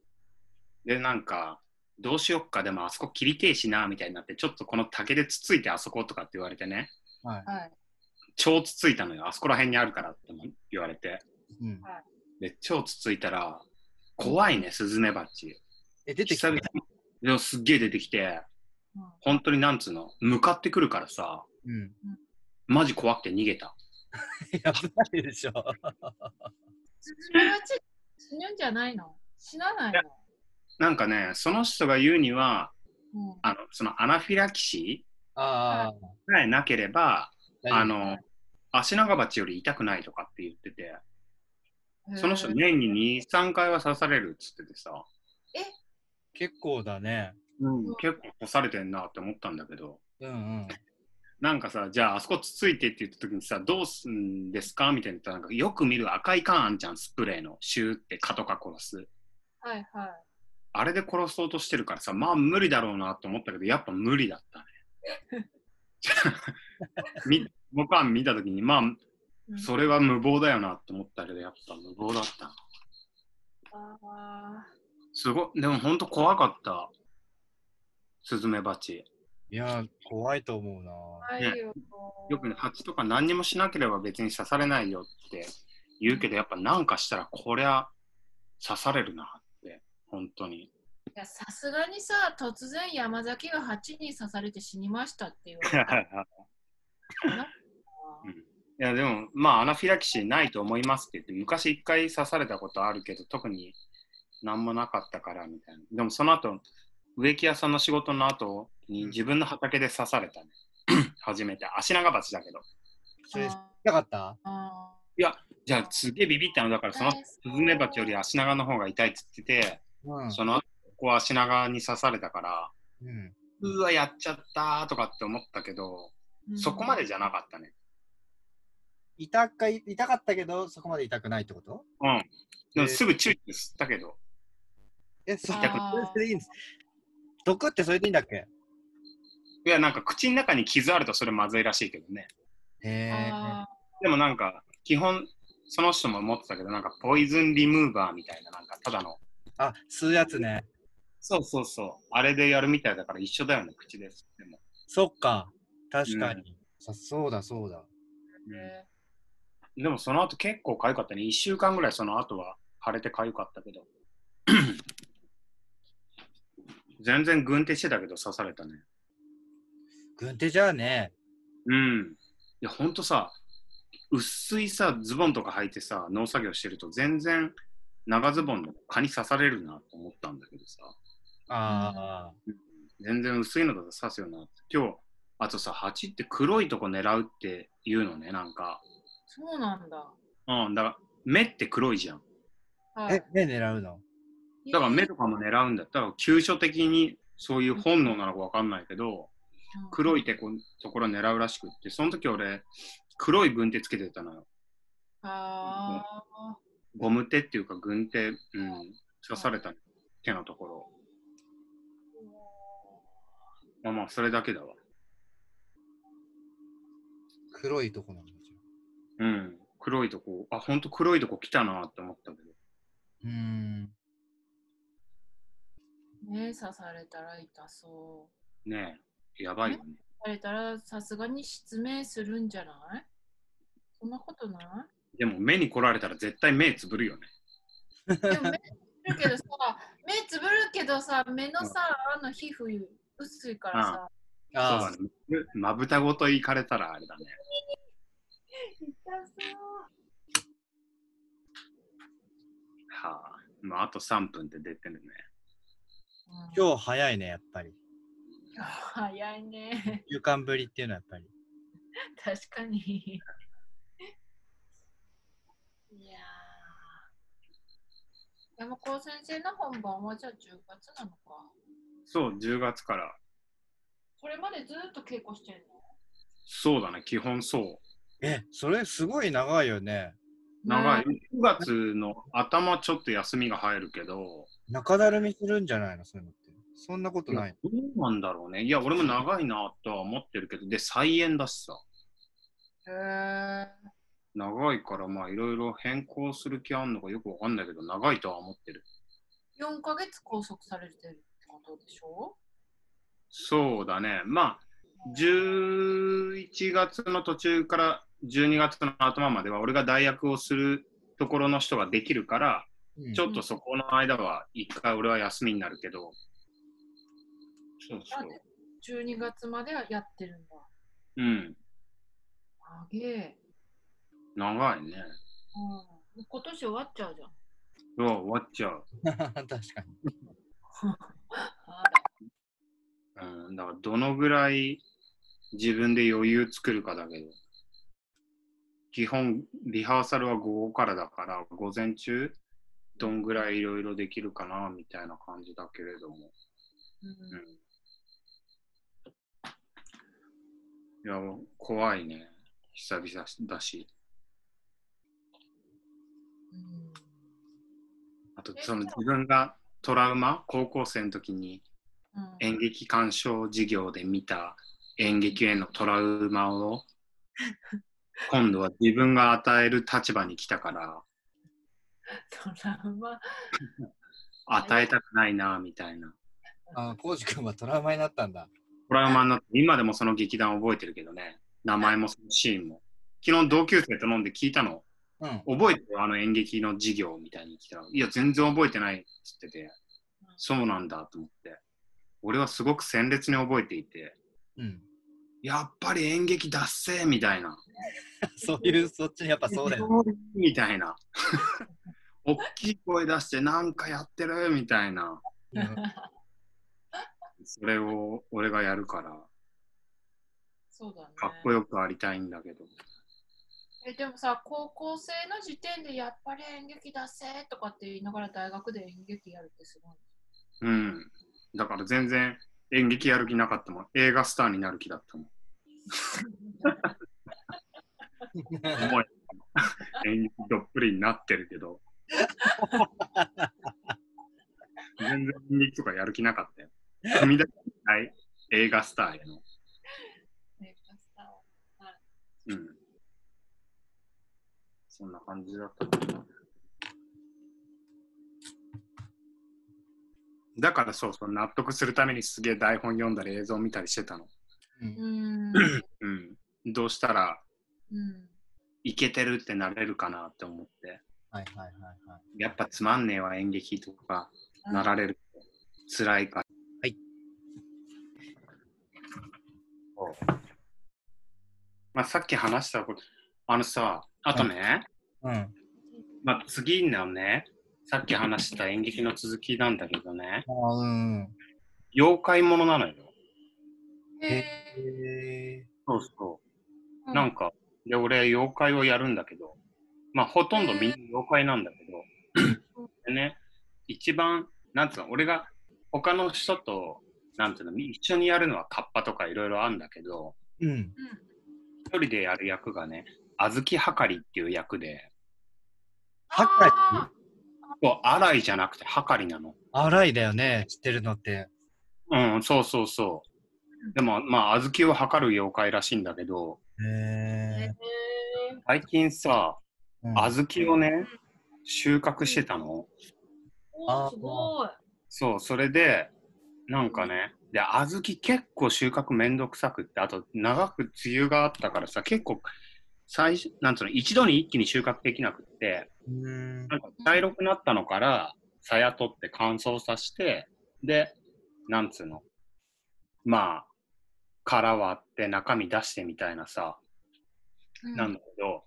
で、なんか、どうしよっか、でもあそこ切りてえしな、みたいになって、ちょっとこの竹でつついてあそことかって言われてね、あ。はい。はい。超つついたのよ、あそこら辺にあるからっても言われて。うん。で、超つついたら、怖いね、スズメバチ。え、出てきた久々にでもすっげえ出てきて、うん本当になんつうの、向かってくるからさ、うん。マジ怖くて逃げた。やばいでしょ。スズメバチ死ぬんじゃないの？死なないの？なんかね、その人が言うには、うん。あのそのアナフィラキシああ。ーさえなければ、あの、足長鉢より痛くないとかって言ってて、その人年に2、3回は刺されるっつっててさ、結構だね。結構刺されてんなって思ったんだけど、うんうん。なんかさ、じゃああそこつついてって言った時にさ、どうすんですか？みたいななんかよく見る赤い缶あんじゃん、スプレーの。シューって蚊とか殺す。はいはい。あれで殺そうとしてるからさ、まあ無理だろうなと思ったけど、やっぱ無理だったね。み僕は見た時に、まあ、うんそれは無謀だよなって思ったけど、やっぱ無謀だったな。あすごい、でも本当怖かった。スズメバチ。いや、怖いと思うな。ーはいよ。よくね、蜂とか何にもしなければ別に刺されないよって言うけど、やっぱなんかしたらこりゃ刺されるな本当に。いやさすがにさ、突然山崎が蜂に刺されて死にましたって言われたらな。いやでも、まあ、アナフィラキシーないと思いますって言って、昔一回刺されたことあるけど、特に何もなかったからみたいな。でもその後、植木屋さんの仕事の後に自分の畑で刺されたね。初めて。足長鉢だけど。それ、あなかったあじゃあ、すげえビビったの。だから、そのスズメバチより足長の方が痛いって言ってて、うん。その後、ここは足長に刺されたから、うん。うわ、やっちゃったーとかって思ったけど、ーそこまでじゃなかったね。痛かい痛かったけど、そこまで痛くないってこと？うん。でもすぐチューって吸ったけど、え、そ痛くないそれでいいんです？毒ってそれでいいんだっけ？いや、なんか口の中に傷あるとそれまずいらしいけどね。へでもなんか、基本、その人も思ってたけど、なんか、ポイズンリムーバーみたいな、なんか、ただの。あ、吸うやつね。そうそうそう。あれでやるみたいだから一緒だよね、口です。でも。そっか。確かに。さそうだ、そうだ。でもその後結構痒かったね。1週間ぐらいその後は腫れて痒かったけど。全然軍手してたけど刺されたね。軍手じゃあね。うん。いや、ほんとさ、薄いさ、ズボンとか履いてさ、農作業してると全然長ズボンの蚊に刺されるなと思ったんだけどさ。ああ。全然薄いのだと刺すよなって。今日、あとさ、蜂って黒いとこ狙うって言うのね、なんか。そうなんだ。うん、だから、目って黒いじゃん。はいえ、目狙うの？だから目とかも狙うんだったら、急所的にそういう本能なのかわかんないけど、黒いてこところ狙うらしくって、その時俺、黒い軍手つけてたのよ。ああ。ゴム手っていうか軍手、うん、刺された手のところ。まあまあ、それだけだわ。黒いとこなんだじうん。黒いとこ、あ、ほんと黒いとこ来たなって思ったけど。うーん。目刺されたら痛そう。ねえ、やばいよね。刺されたらさすがに失明するんじゃない？そんなことない？でも目に来られたら絶対目つぶるよね。でも目つぶるけどさ、目つぶるけどさ、目のさ、あの皮膚薄いからさ、ああそうだね。まぶたごと行かれたらあれだね。痛そう。はあ。まあ、あと3分って出てるね。うん今日早いね、やっぱり。早いね。週間ぶりっていうのはやっぱり。確かに。いやー。山高先生の本番はじゃあ10月なのか。そう、10月から。これまでずっと稽古してるの？そうだね、基本そう。え、それすごい長いよね。長い。ね9月の頭ちょっと休みが入るけど、中だるみするんじゃないの？そういうのって。そんなことない。どうなんだろうね。いや、俺も長いなとは思ってるけど、で、再演だしさ。へー長いから、まあ、いろいろ変更する気あんのかよくわかんないけど、長いとは思ってる。4ヶ月拘束されてるってことでしょ？そうだね。まあ、11月の途中から12月の頭までは、俺が代役をするところの人ができるから、うんちょっとそこの間は、一回俺は休みになるけど、そうそう。12月まではやってるんだ。うん。あげえ。長いね。うん。今年終わっちゃうじゃん。うわ、終わっちゃう。確かに。あうん。だから、どのぐらい自分で余裕作るかだけど。基本リハーサルは午後からだから、午前中どんぐらいいろいろできるかなみたいな感じだけれども。うんうんいや、怖いね。久々だし。あとその自分がトラウマ高校生の時にうん。演劇鑑賞授業で見た演劇へのトラウマを 今度は自分が与える立場に来たからトラウマ？与えたくないなみたいな。あ、コウジ君はトラウマになったんだ。トラウマになって今でもその劇団覚えてるけどね。名前もそのシーンも。昨日同級生と飲んで聞いたのうん。覚えてる？あの演劇の授業みたいに来たらいや全然覚えてないっつっててそうなんだと思って俺はすごく鮮烈に覚えていてうん。やっぱり演劇脱せみたいな。そういう、そっちにやっぱそうだよね。みたいな。大きい声出してなんかやってるみたいな。うんそれを俺がやるから、そうだね。かっこよくありたいんだけど。えでもさ、高校生の時点でやっぱり演劇だせとかって言いながら大学で演劇やるってすごい。うん。だから全然演劇やる気なかったもん。映画スターになる気だったもん。思え演劇どっぷりになってるけど。全然演劇とかやる気なかったよ。踏み出せない映画スターへの。ねさうん。そんな感じだったかな。だからそうそう、納得するためにすげえ台本読んだり映像見たりしてたの。うんうん。うん。どうしたらうん。いけてるってなれるかなって思って。はいはいはいはい。やっぱつまんねえわ演劇とかなられると辛いから。はい。まあさっき話したこと、あのさ、あとね、うん。まあ次のね、さっき話した演劇の続きなんだけどね、あうん。妖怪ものなのよ。へへえ。え。そうそう。うなんか、で、俺、妖怪をやるんだけど、まあ、ほとんどみんな妖怪なんだけど、でね、一番、なんつうの、俺が他の人と、なんつうの、一緒にやるのはカッパとかいろいろあるんだけど、うん。一人でやる役がね、小豆はかりっていう役で、はかこう、荒いじゃなくてはかりなの。荒いだよね、知ってるのって。うん、そうそうそう。でも、まあ、小豆を測る妖怪らしいんだけど、へへえ。最近さ、うん小豆をね、収穫してたの。おーすごい。そう、それで、なんかね、で、小豆結構収穫めんどくさくって、あと長く梅雨があったからさ、結構、最初、なんつうの、一度に一気に収穫できなくって、うん。なんか茶色くなったのから、さや取って乾燥させて、で、なんつうの、まあ、殻割って中身出してみたいなさ、なんだけど、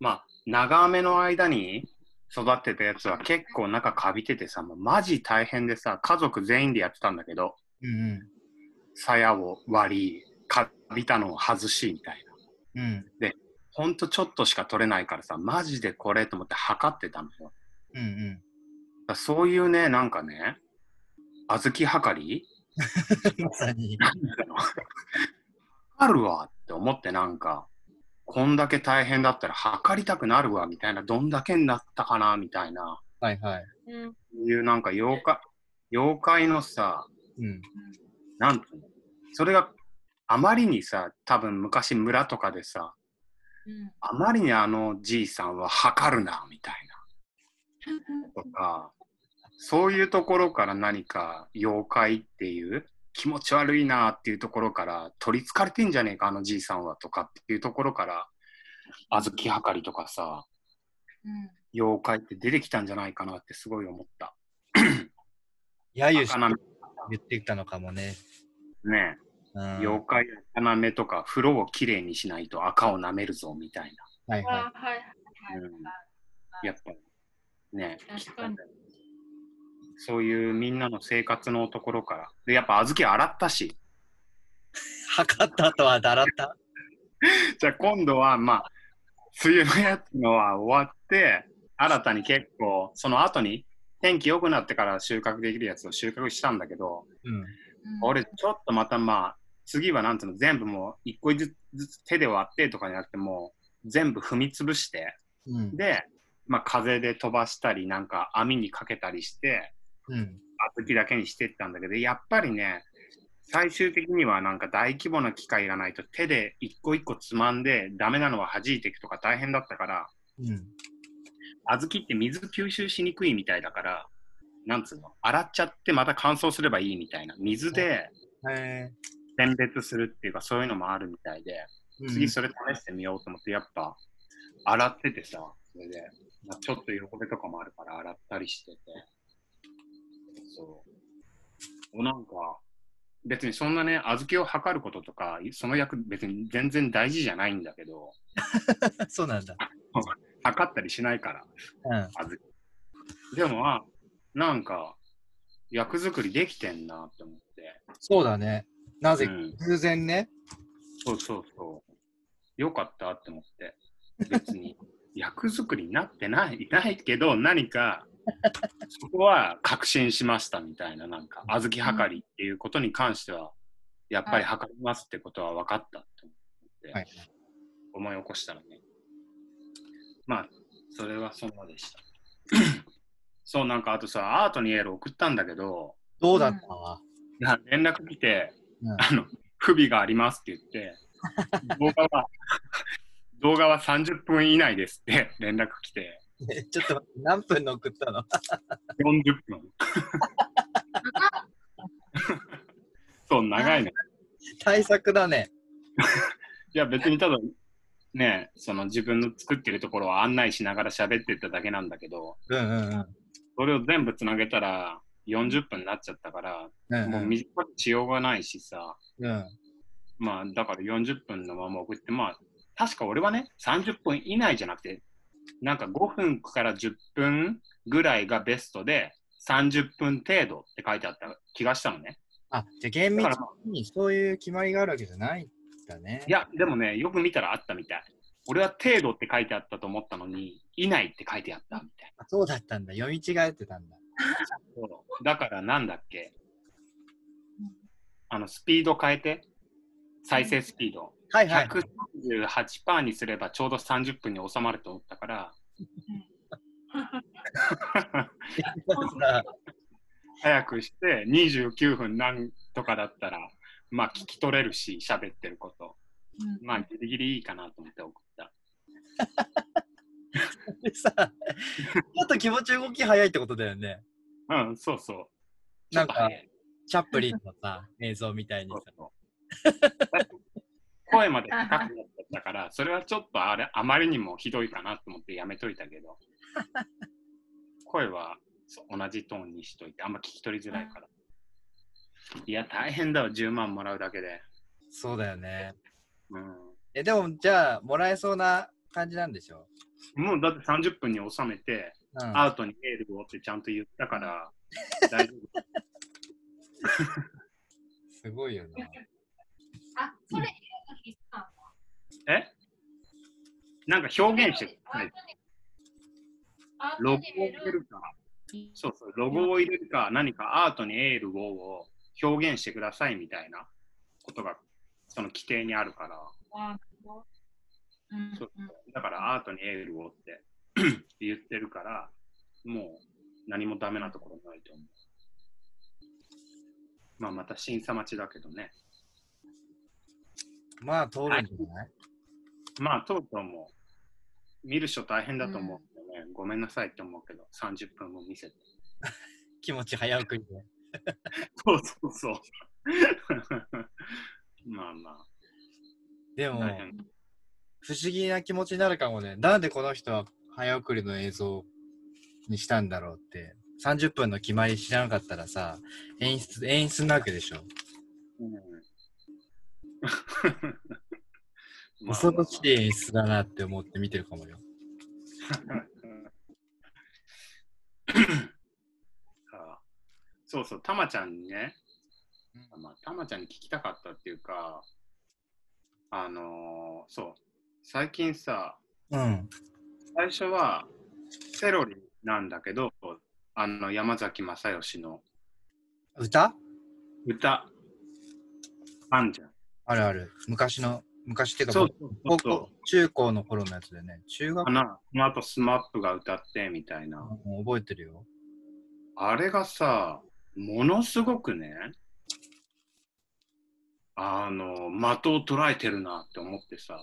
まあ、長雨の間に育ってたやつは結構中カビててさ、もうマジ大変でさ、家族全員でやってたんだけど、うん。鞘を割り、カビたのを外しみたいな。うん。ほんとちょっとしか取れないからさ、マジでこれと思って測ってたのよ。うん。うん。だそういうね、なんかね、小豆はかり？まさに。あるわって思ってなんか、こんだけ大変だったら測りたくなるわみたいな、どんだけになったかなみたいな、はいはい。うん。いうなんか妖怪、妖怪のさ、うん。なんそれがあまりにさ、多分昔村とかでさ、うん。あまりにあのじいさんは測るなみたいなとか、そういうところから何か妖怪っていう気持ち悪いなっていうところから取りつかれてんじゃねえかあのじいさんはとかっていうところから小豆はかりとかさうん。妖怪って出てきたんじゃないかなってすごい思った。やゆし言ってきたのかもね。ねうん。妖怪赤なめとか風呂をきれいにしないと赤を舐めるぞみたいはいはいはいはい。うんなやっぱね。そういうみんなの生活のところからでやっぱ小豆洗ったしい。測った後はだらった？じゃあ今度はまあ梅雨のやつのは終わって、新たに結構、その後に天気良くなってから収穫できるやつを収穫したんだけど、うん。うん俺ちょっとまたまあ、次はなんていうの、全部もう一個ずつ手で割ってとかじゃなくてもう全部踏み潰して、うん。で、まあ風で飛ばしたり、なんか網にかけたりして、うん。小豆だけにしてったんだけど、やっぱりね、最終的にはなんか大規模な機械がないと手で一個一個つまんでダメなのは弾いていくとか大変だったから、うん。小豆って水吸収しにくいみたいだから、なんつうの、洗っちゃってまた乾燥すればいいみたいな、水でへ選別するっていうかそういうのもあるみたいで、え。次それ試してみようと思って、やっぱ洗っててさ、それで、まあ、ちょっと汚れとかもあるから洗ったりしてて、そう。なんか、別にそんなね、小豆を測ることとか、その役別に全然大事じゃないんだけど、そうなんだ。測ったりしないから、うん。小豆。でも、あなんか、役作りできてんなって思って。そうだね。なぜ、うん偶然ね。そうそうそう。よかったって思って。別に 役作りになってないないけど、何か そこは確信しましたみたいな、なんか、小豆測りっていうことに関しては、やっぱり測りますってことは分かったって思って、はい。思い起こしたらね。まあ、それはそんなでした。そう、なんかあとさ、アートにエール送ったんだけど、どうだったわ。いや連絡来て、うんあの、不備がありますって言って、動画は、動画は30分以内ですって連絡来て、えちょっと何分の送ったの？40分。そう、長いね。対策だね。いや、別にただ、ね、その自分の作ってるところを案内しながら喋ってただけなんだけど、うんうんうん。それを全部つなげたら40分になっちゃったから、うんもう短くしようがないしさ、うん。まあ、だから40分のまま送って、まあ、確か俺はね、30分以内じゃなくて、なんか5分から10分ぐらいがベストで、30分程度って書いてあった気がしたのね。あ、じゃあ厳密にそういう決まりがあるわけじゃないんだね。いや、でもね、よく見たらあったみたい。俺は程度って書いてあったと思ったのに、以内って書いてあったみたいあそうだったんだ。読み違えてたんだ。だからなんだっけ？あの、スピード変えて、再生スピード。はいはい。138%にすればちょうど30分に収まると思ったから、さ早くして29分なんとかだったら、まあ聞き取れるし、喋ってること。うんまあギリギリいいかなと思って送った。でさ、ちょっと気持ち動き早いってことだよね。うん、そうそう。なんかチャップリンのさ、映像みたいにさ。そうそう声まで高くなっちゃったから、それはちょっとあれあまりにもひどいかなと思ってやめといたけど、声は同じトーンにしといて、あんま聞き取りづらいから。いや、大変だわ、10万もらうだけで。そうだよね。うんえ、でも、じゃあ、もらえそうな感じなんでしょ？もうだって30分に収めて、うん。アウトにエールをってちゃんと言ったから、大丈夫。すごいよな。あ、それ、えなんか表現してください。ロゴをに入れるか、そうそう、ロゴを入れるか、何かアートにエールを表現してくださいみたいなことが、その規定にあるから、うんそう。うん。だからアートにエールをって言ってるから、もう何もダメなところないと思う。まあまた審査待ちだけどね。まあ、通るんじゃない？まあ、とうとうも見る人大変だと思うけどね、ごめんなさいって思うけど、30分も見せて。気持ち早送りで。そうそうそう。まあまあ、でも。不思議な気持ちになるかもね。なんでこの人は早送りの映像にしたんだろうって。30分の決まり知らなかったらさ、演出、演出なわけでしょ。まあ恐ろしい演出だなって思って見てるかもよ。あそうそう、たまちゃんにね、まあ、たまちゃんに聞きたかったっていうか、あのーそう、最近さ、うん。最初はセロリなんだけど、あの山崎正義の歌？歌、あんじゃん。あるある。昔の、昔っていうか、そうそう高そう校、中高の頃のやつでね。中学かな。この後スマップが歌ってみたいな。うん覚えてるよ。あれがさ、ものすごくね、あの、的を捉えてるなって思ってさ。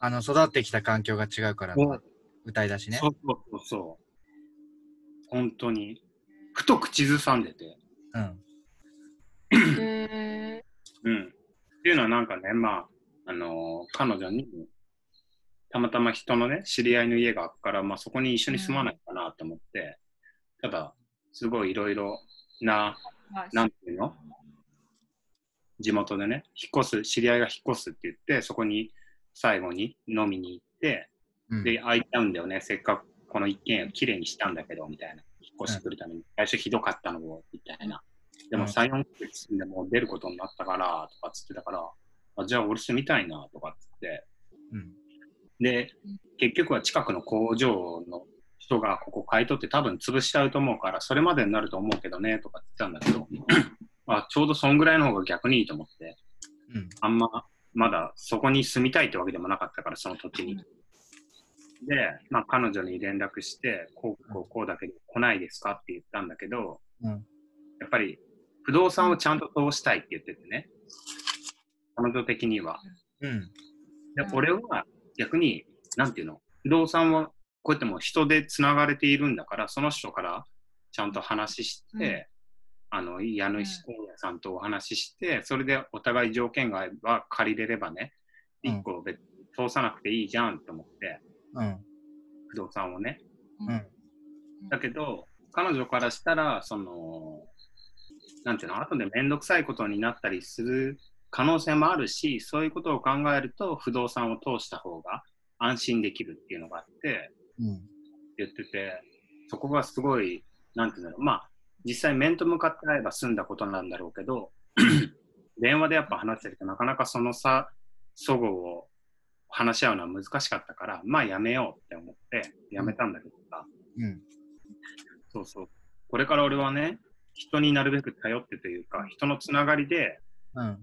あの、育ってきた環境が違うから、うん歌い出しねそ。うそうそうそう。本当に。ふと口ずさんでて。うん。へうん。っていうのはなんかね、まあ、あの彼女に、たまたま人のね、知り合いの家があるから、まあそこに一緒に住まないかなと思って、ただ、すごいいろいろな、なんていうの？地元でね、引っ越す、知り合いが引っ越すって言って、そこに最後に飲みに行って、うん、で、空いちゃうんだよね、せっかくこの一軒家をきれいにしたんだけど、みたいな。引っ越してくるために。最初ひどかったのを、みたいな。でもうん3、4ヶ月住んでもう出ることになったから、とかっつってたから、あじゃあ俺住みたいな、とかっつって。うん。で、結局は近くの工場の人がここ買い取って多分潰しちゃうと思うから、それまでになると思うけどね、とか言ってたんだけど、あちょうどそんぐらいの方が逆にいいと思って、うん。あんままだそこに住みたいってわけでもなかったから、その土地に。で、まあ、彼女に連絡して、こうこうこうだけど来ないですかって言ったんだけど、うん。やっぱり不動産をちゃんと通したいって言っててね、彼女的には。うん。でうん俺は逆に、なんていうの、不動産はこうやってもう人でつながれているんだから、その人からちゃんと話して、あの家主さんとお話しして、それでお互い条件が借りれればね、うん一個別通さなくていいじゃんと思って、うん。不動産をね。うん。だけど、彼女からしたら、その、なんていうの、後でめんどくさいことになったりする可能性もあるし、そういうことを考えると、不動産を通した方が安心できるっていうのがあって、うん。言ってて、そこがすごい、なんていうんだろう、まあ、実際面と向かって会えば済んだことなんだろうけど、電話でやっぱ話してるとなかなかその差、そごを話し合うのは難しかったから、まあやめようって思って、やめたんだけどさ、うん。そうそう。これから俺はね、人になるべく頼ってというか、人のつながりで、うん。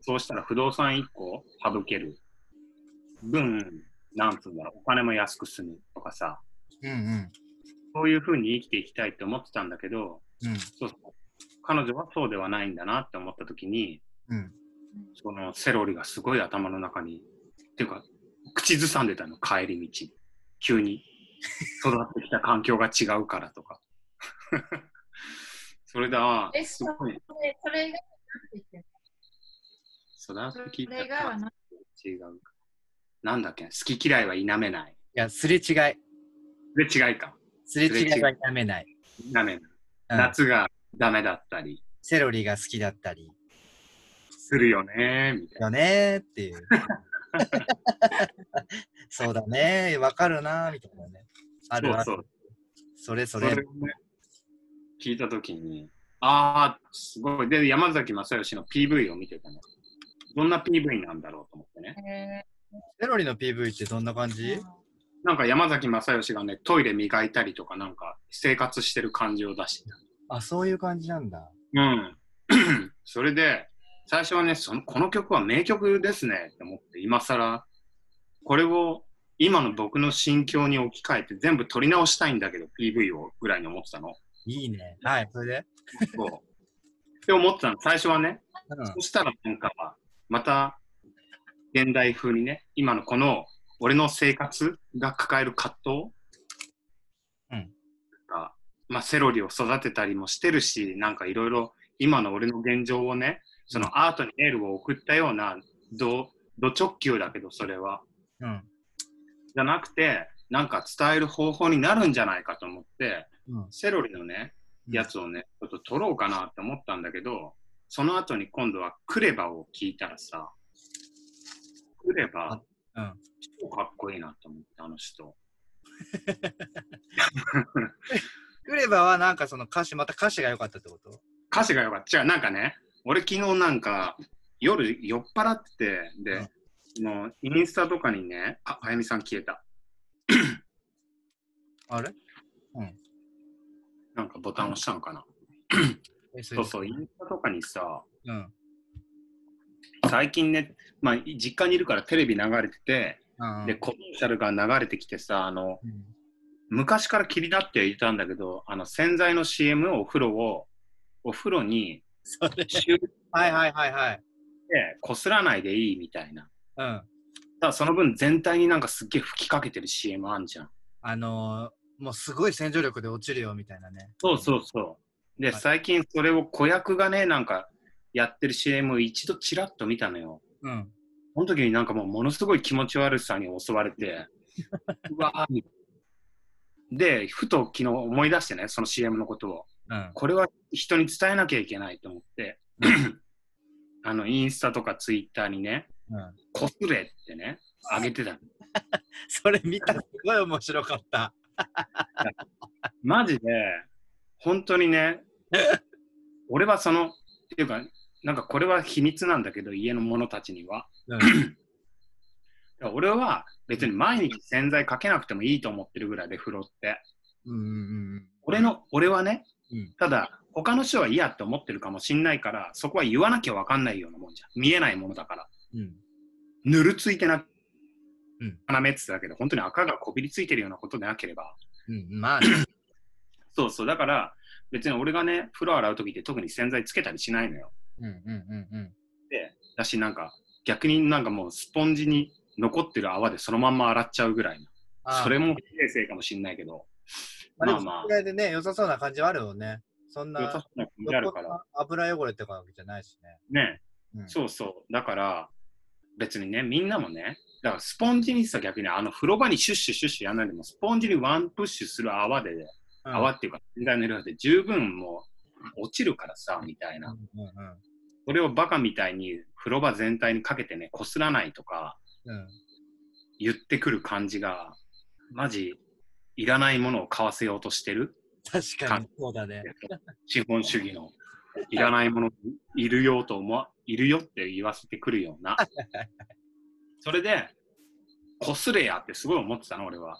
そうしたら不動産1個省ける分、なんつうんだろう、お金も安く済むとかさ、うん。うん。そういうふうに生きていきたいって思ってたんだけど、うん。そうそう彼女はそうではないんだなって思った時に、うん。そのセロリがすごい頭の中に、っていうか、口ずさんでたの、帰り道。急に。育ってきた環境が違うからとか。それで、あえ、すそごい。れ、それが、育ってきそたれがはな、違うか。なんだっけ？好き嫌いは否めない。いや、すれ違い。で違いか。すれ違いはやめない。否めない。うん夏がダメだったりセロリが好きだったり。するよねみたいな。よねーっていう。そうだねー、わかるなーみたいなね。あるある。それそれ。それをね、聞いたときに、ああ、すごい。で、山崎正義の PV を見てたの。どんな PV なんだろうと思ってね。えセロリの PV ってどんな感じ？ー、なんか山崎正義がね、トイレ磨いたりとか、なんか生活してる感じを出してあ、そういう感じなんだ。た。うん。それで、最初はねその、この曲は名曲ですねって思って、今更、これを今の僕の心境に置き換えて全部撮り直したいんだけど、PV をぐらいに思ってたの。いいね。はい、それで？そう。って思ってたの。最初はね、うん。そしたらなんか、また、現代風にね、今のこの、俺の生活が抱える葛藤？うんが、まあ、セロリを育てたりもしてるし、なんかいろいろ、今の俺の現状をね、そのアートにエールを送ったような、ど、ど直球だけど、それは。うん。じゃなくて、なんか伝える方法になるんじゃないかと思って、うん。セロリのね、やつをね、ちょっと撮ろうかなって思ったんだけど、その後に今度はクレバを聞いたらさ、クレバ、うん。超かっこいいなと思って、あの人。クレバはなんかその歌詞、また歌詞が良かったってこと？歌詞がよかった。違う、なんかね、俺昨日なんか夜酔っ払ってて、で、もうインスタとかにね、あ、あやみさん消えた。あれ？なんかボタン押したのかなえそそうそう、インスタとかにさ、うん。最近ね、まあ、実家にいるからテレビ流れてて、うん。で、コマーシャルが流れてきてさ、あの、うん昔から気になっていたんだけど、あの、洗剤の CM をお風呂を、お風呂にはいはいはいはい。こすらないでいいみたいな。うん。ただその分全体になんかすっげえ吹きかけてる CM あんじゃん。あのー、もうすごい洗浄力で落ちるよみたいなね。そうそうそう。で、はい最近それを子役がね、なんかやってる CM を一度ちらっと見たのよ。うん。その時になんかもうものすごい気持ち悪さに襲われて、うわーみで、ふと昨日思い出してね、その CM のことを。うん。これは人に伝えなきゃいけないと思って、あの、インスタとかツイッターにね、うん。こすれってね、あげてたの。それ見たすごい面白かった。マジで、本当にね、俺はその、っていうか、なんかこれは秘密なんだけど、家の者たちには。うん。俺は別に毎日洗剤かけなくてもいいと思ってるぐらいで、風呂って。うんうんうん。俺の、俺はね、うんただ、他の人は嫌って思ってるかもしんないから、そこは言わなきゃわかんないようなもんじゃん。見えないものだから。うん。ぬるついてな、うん鼻目って言ってたけど、本当に赤がこびりついてるようなことでなければ。うん。まあね、そうそう、だから、別に俺がね、風呂洗う時って特に洗剤つけたりしないのよ。うんうんうんうん。で、だしなんか、逆になんかもうスポンジに残ってる泡でそのまんま洗っちゃうぐらいの。それも平成かもしんないけど、まあ、でまあそれでね、良さそうな感じはあるよね。そんな、良さそうな感じあるから。油汚れとかわけじゃないしね。ね、うん、そうそう。だから、別にね、みんなもね、だからスポンジにさ、逆にあの風呂場にシュッシュシュッシュやんないでも、スポンジにワンプッシュする泡で、うん泡っていうか、洗剤の量で十分もう落ちるからさ、みたいな。うんうんそれをバカみたいに風呂場全体にかけてね、こすらないとかうん。うん言ってくる感じが、マジ、いらないものを買わせようとしてる。確かにそうだね。資本主義のいらないものいるよと思わいるよって言わせてくるようなそれでこすれやってすごい思ってたの俺は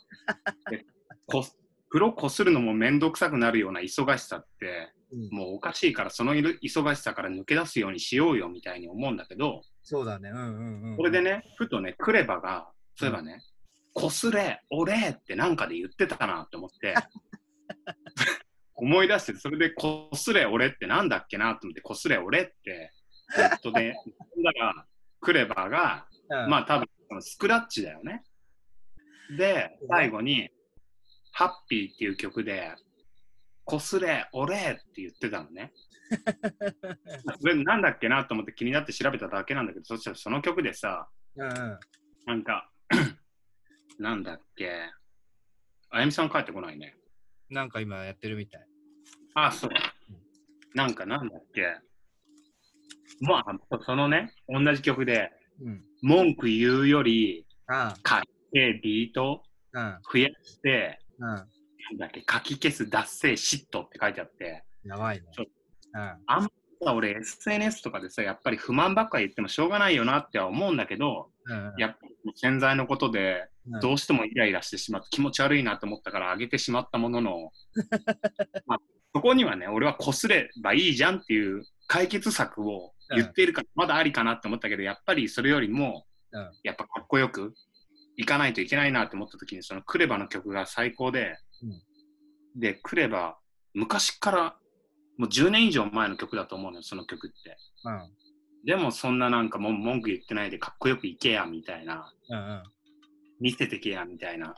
でこ風呂こするのも面倒くさくなるような忙しさってうん、もうおかしいからそのいる忙しさから抜け出すようにしようよみたいに思うんだけどそうだね。うんうんうん。これでねふとねクレバがそういえばね「こすれ俺」ってなんかで言ってたなって思って。思い出してそれで「こすれ俺」ってなんだっけなと思って「こすれ俺」ってネットでだらクレバがうん、まあ多分スクラッチだよね。で最後に「ハッピー」っていう曲で「こすれ俺」って言ってたのね。それなんだっけなと思って気になって調べただけなんだけどそしたらその曲でさうんうん。なんか、なんだっけ？あやみさん帰ってこないね。なんか今やってるみたい。あ、そう。なんかなんだっけ？まあ、そのね、同じ曲で、うん。文句言うより、あ書いてビートあ、増やして、うん。うん。なんだっけ、書き消す、脱性、嫉妬って書いてあって、やばいね。そううん。俺 SNS とかでさ、やっぱり不満ばっかり言ってもしょうがないよなっては思うんだけど、うんうん、やっぱり洗剤のことで、うんどうしてもイライラしてしまって気持ち悪いなと思ったからあげてしまったものの、まあ、そこにはね、俺はこすればいいじゃんっていう解決策を言っているから、まだありかなって思ったけど、やっぱりそれよりも、うんやっぱかっこよくいかないといけないなって思った時に、そのクレバの曲が最高で、で、クレバ、昔から、もう10年以上前の曲だと思うのよ、その曲って。うん。でもそんななんかもう文句言ってないでかっこよくいけやみたいな。うんうん。見せてけやみたいな。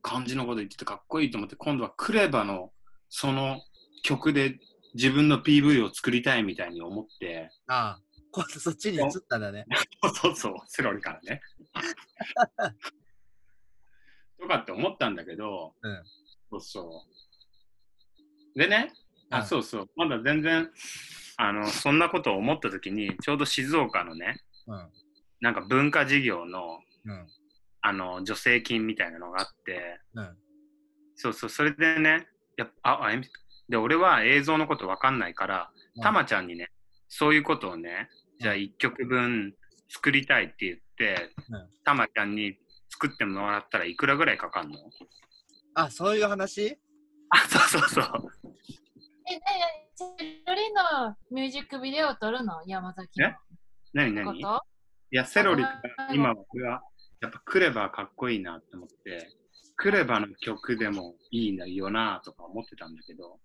感じのこと言っててかっこいいと思って今度はクレバのその曲で自分の PV を作りたいみたいに思って。ああ、今度そっちに移ったんだね。そうそう。セロリからね。とかって思ったんだけど、うん。そうそう。でねあうん。そうそう。まだ全然あのそんなことを思った時にちょうど静岡のねうん。なんか文化事業のうん。あの助成金みたいなのがあって。うん。そうそう、それでね、やっぱ、あ、あで、俺は映像のことわかんないから、うん。たまちゃんにね、そういうことをね、じゃあ1曲分作りたいって言ってうん、たまちゃんに作ってもらったらいくらぐらいかかんの？あ、そういう話？あ、そうそうそう。え、ねえ、セロリのミュージックビデオ撮るの？山崎の。え？何何？いや、セロリ今僕はやっぱクレバーかっこいいなって思って、クレバーの曲でもいいんだよなとか思ってたんだけど、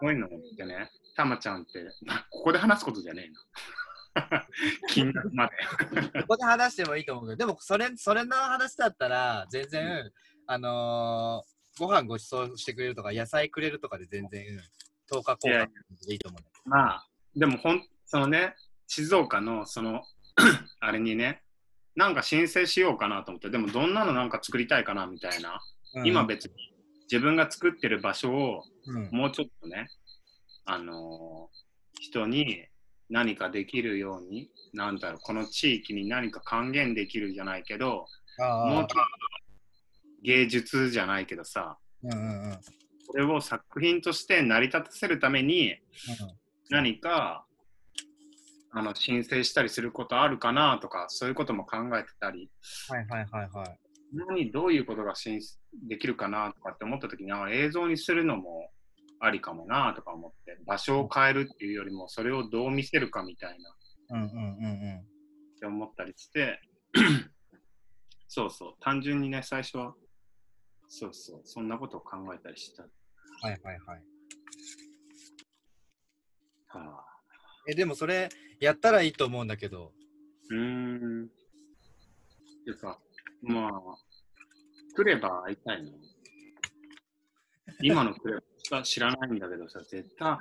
こういうのってね、たまちゃんって、まここで話すことじゃねえな。金額まで。ここで話してもいいと思うけど、でもそれ、それの話だったら、全然、あのーご飯ご馳走してくれるとか、野菜くれるとかで全然、うん、10日交換でいいと思うね。まあ、でもほん、そのね、静岡のその、あれにね、なんか申請しようかなと思って、でもどんなのなんか作りたいかなみたいな。うん。今別に自分が作ってる場所をうん。もうちょっとね、あのー人に何かできるように、なんだろう、この地域に何か還元できるじゃないけど、もうちょっと芸術じゃないけどさ、うんうんうん。うんこれを作品として成り立たせるために何かあの申請したりすることあるかなとか、そういうことも考えてたり、はいはいはいはい。何、どういうことが申請できるかなとかって思ったときに、あ映像にするのもありかもなとか思って、場所を変えるっていうよりも、それをどう見せるかみたいなうんうんうんうん。って思ったりして、そうそう、単純にね、最初は、そうそう、そんなことを考えたりした。ははいはいはい。あ、え、でもそれ、やったらいいと思うんだけど、うーん。ていうか、まあ、来れば会いたいの？今のクレバ知らないんだけどさ、絶対、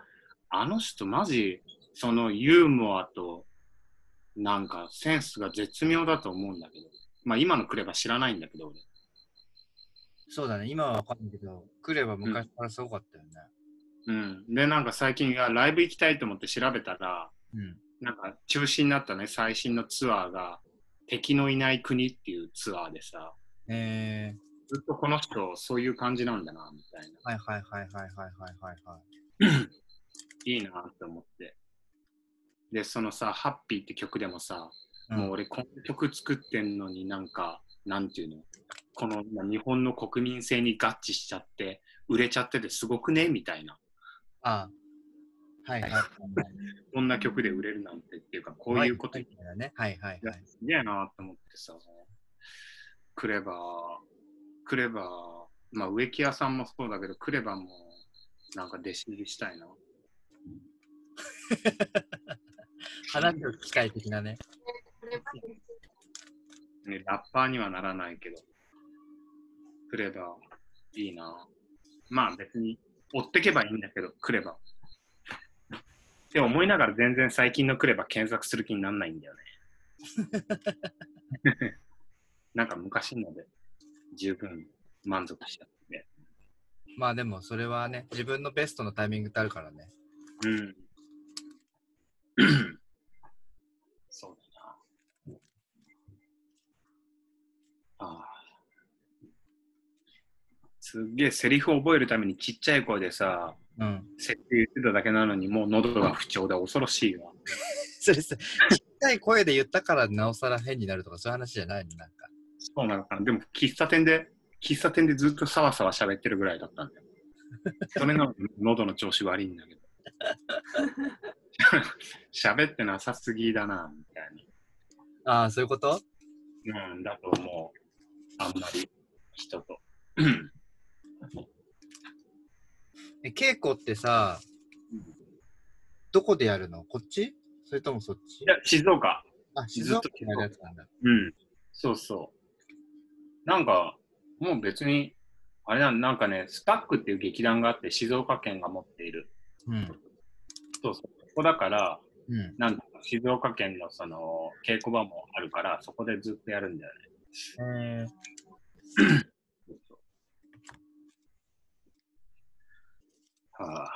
あの人マジ、そのユーモアと、なんかセンスが絶妙だと思うんだけど。まあ今のクレバ知らないんだけど、俺。そうだね、今はわかんないけど、来れば昔からすごかったよね。うん。で、なんか最近、あライブ行きたいと思って調べたら、うん。なんか中止になったね、最新のツアーが、敵のいない国っていうツアーでさ、えー、ずっとこの人、そういう感じなんだな、みたいな。はいはいはいはいはいはいはい。いいなって思って。で、そのさ、ハッピーって曲でもさ、うん、もう俺、この曲作ってんのになんか、なんていうの、この日本の国民性に合致しちゃって、売れちゃっててすごくねみたいな。ああはいはい。こんな曲で売れるなんてっていうか、こういうことみたいなね。はいはいはい。すげえなって思ってさ、クレバー、クレバー、まあ植木屋さんもそうだけど、クレバーもなんか弟子入りしたいな。話す機械的なね。ね、ラッパーにはならないけど、クレバー、いいな。まあ別に追ってけばいいんだけど、クレバー。って思いながら全然最近のクレバー検索する気にならないんだよね。なんか昔ので十分満足しちゃって。まあでもそれはね、自分のベストのタイミングってあるからね。うん。そうだな。ああ。すっげえセリフを覚えるためにちっちゃい声でさ、うん。セリフ言ってただけなのにもう喉が不調で恐ろしいわ。それさ、ちっちゃい声で言ったからなおさら変になるとかそういう話じゃないのなんか。そうなのかな。でも喫茶店で、喫茶店でずっとさわさわ喋ってるぐらいだったんだよ。それなのに喉の調子悪いんだけど。喋ってなさすぎだな、みたいな。ああ、そういうこと？うん、だと思う。あんまり人と。うんえ、稽古ってさ、どこでやるの？こっち？それともそっち？いや、静岡。あ、静岡でやるやつなんだ。うん。そうそう。なんか、もう別に、あれなんなんかね、スタックっていう劇団があって、静岡県が持っている。うん。そうそう。そこだから、うん。なんだ静岡県のその稽古場もあるから、そこでずっとやるんだよね。えー、そうそうはあ、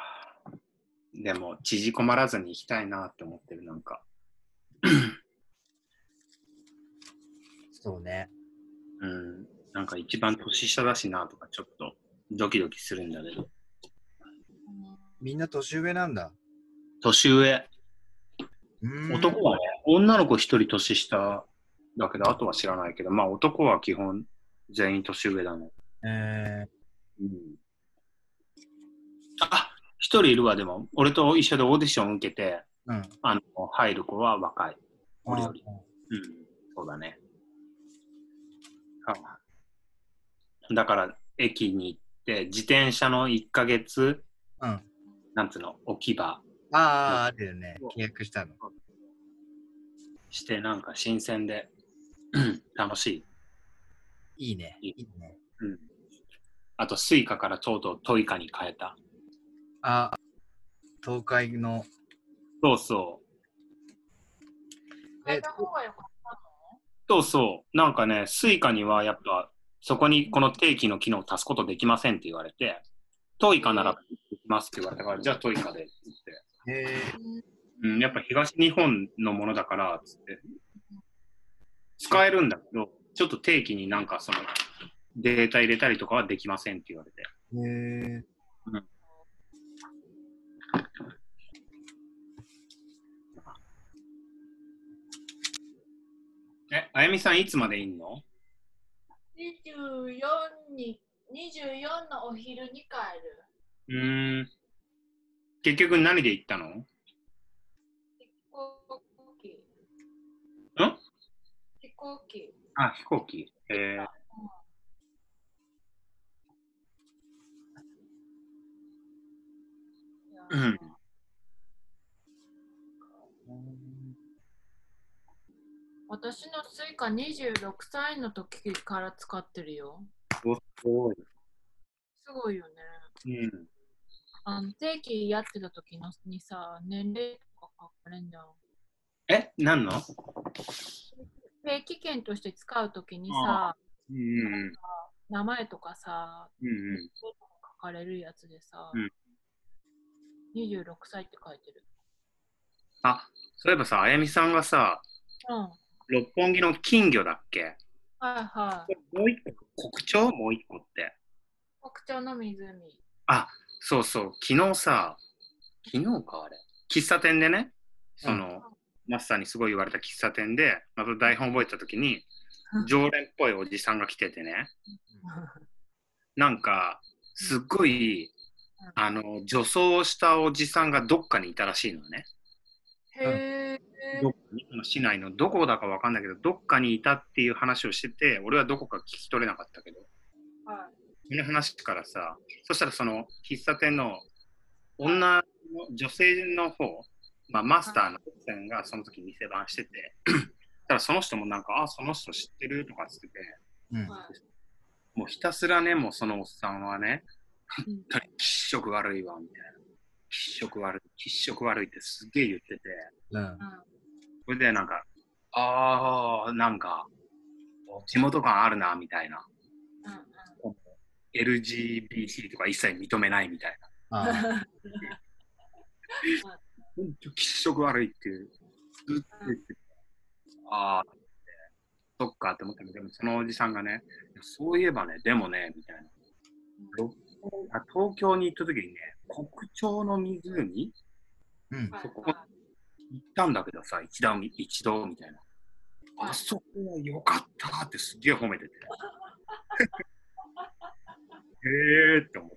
でも、縮こまらずに行きたいなって思ってる、なんか。そうね。うん。なんか一番年下だしなとか、ちょっとドキドキするんだけど。みんな年上なんだ。年上。男はね、女の子一人年下だけど、あとは知らないけど、まあ男は基本全員年上だね。えうん、あ一人いるわ、でも、俺と一緒でオーディション受けて、ー、うん。あの入る子は若い。俺より。あうん、そうだね。あだから、駅に行って、自転車の1ヶ月、うん。なんつうの、置き場ああ、あるよね。契約したの。して、なんか新鮮で、う ん楽しい。いいね。いいいいね。うん。あと、 Suica からとうとう TOICA に変えた。あ、東海の、そうそう。変えた方がよかったのそうそう。なんかね、 Suica にはやっぱ、そこにこの定期の機能を足すことできませんって言われて、 TOICA ならできますって言われたから、じゃあ TOICA でって言って。へえうんうん、やっぱ東日本のものだから、つって。使えるんだけど、ちょっと定期になんかその、データ入れたりとかはできませんって言われて。へええ、あやみさんいつまでいんの？24に、24のお昼に帰る。うーん。結局何で行ったの？ん飛行機。ん？飛行機。あ、飛行機。えー、うん。私の Suica 26歳の時から使ってるよ。おすごい。すごいよね。うん。あの定期やってた時のにさ、年齢とか書かれんじゃん。え、何の？定期券として使う時にさ、うんうん名前とかさ、うん。うん書かれるやつでさ、うん26歳って書いてる。あ、そういえばさ、あやみさんがさ、うん。はい六本木の金魚だっけ？はい。もう一個、国鳥もう一個って。北朝の湖。あ、そうそう、昨日さ、昨日かあれ。喫茶店でね、その、マスターにすごい言われた喫茶店で、また台本覚えたときに、常連っぽいおじさんが来ててね、なんか、すっごい、あの、女装をしたおじさんがどっかにいたらしいのね。へえ。ど市内のどこだかわかんないけど、どっかにいたっていう話をしてて、俺はどこか聞き取れなかったけど、はいその話からさ、そしたらその喫茶店の女の女性の方、まあ、マスターの女性がその時店番してて、ただその人もなんか、あ、その人知ってるとかっつってて、うん。はいもうひたすらね、もうそのおっさんはね、うん本当に気色悪いわ、みたいな。気色悪い、気色悪いってすっげえ言ってて、うん。それでなんか、あー、なんか、地元感あるな、みたいな。うん LGBT とか一切認めないみたいな。あ本当気色悪いっていう。ずっと言っててああ、そっかって思ったけど、でもそのおじさんがね、そういえばね、でもね、みたいな。東京に行った時にね、国鳥の湖？うん。はいそこ行ったんだけどさ、一度、一度みたいな。はいあそこは良かったってすっげえ褒めてて。へえって思っ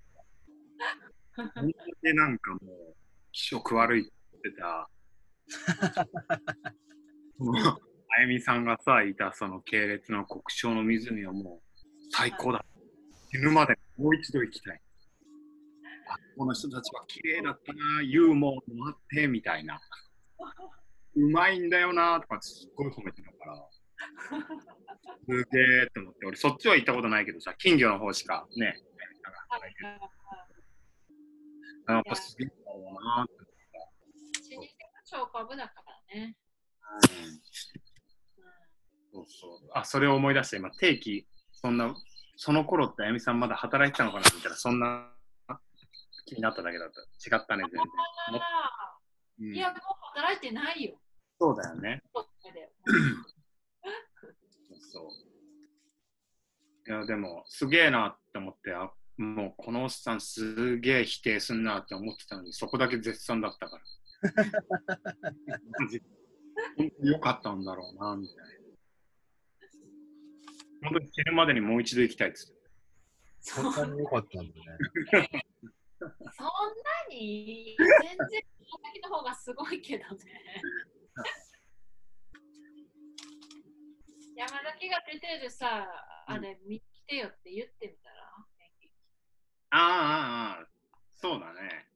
た。本当になんかもう、気色悪いって言ってた。そ のあやみさんがさ、いたその系列の国鳥の湖はもう最高だ。死ぬまでもう一度行きたい。あこの人たちは綺麗だったな、ユーモアもあって、みたいな。うまいんだよなとかすっごい褒めてたから。すげえって思って、俺そっちは行ったことないけどさ、金魚の方しかね、やっぱすげえんだろうなって超株だからね。た。そうそう。あ、それを思い出して、今、定期、そんな、その頃ってあやみさんまだ働いてたのかなみたいな、そんな気になっただけだった。違ったね、全然。うんいや、もう働いてないよ。そうだよね。そう。いや、でも、すげえなって思って、あもうこのおっさんすげえ否定すんなって思ってたのに、そこだけ絶賛だったから。マジ本当に良かったんだろうな、みたいな。本当に死ぬまでにもう一度行きたいっつって。そそんなに良かったんだね。そんなに？全然先の方がすごいけどね。山崎が出てるさ、あれ見来てよって言ってみたら？ああ、ああ、そうだね。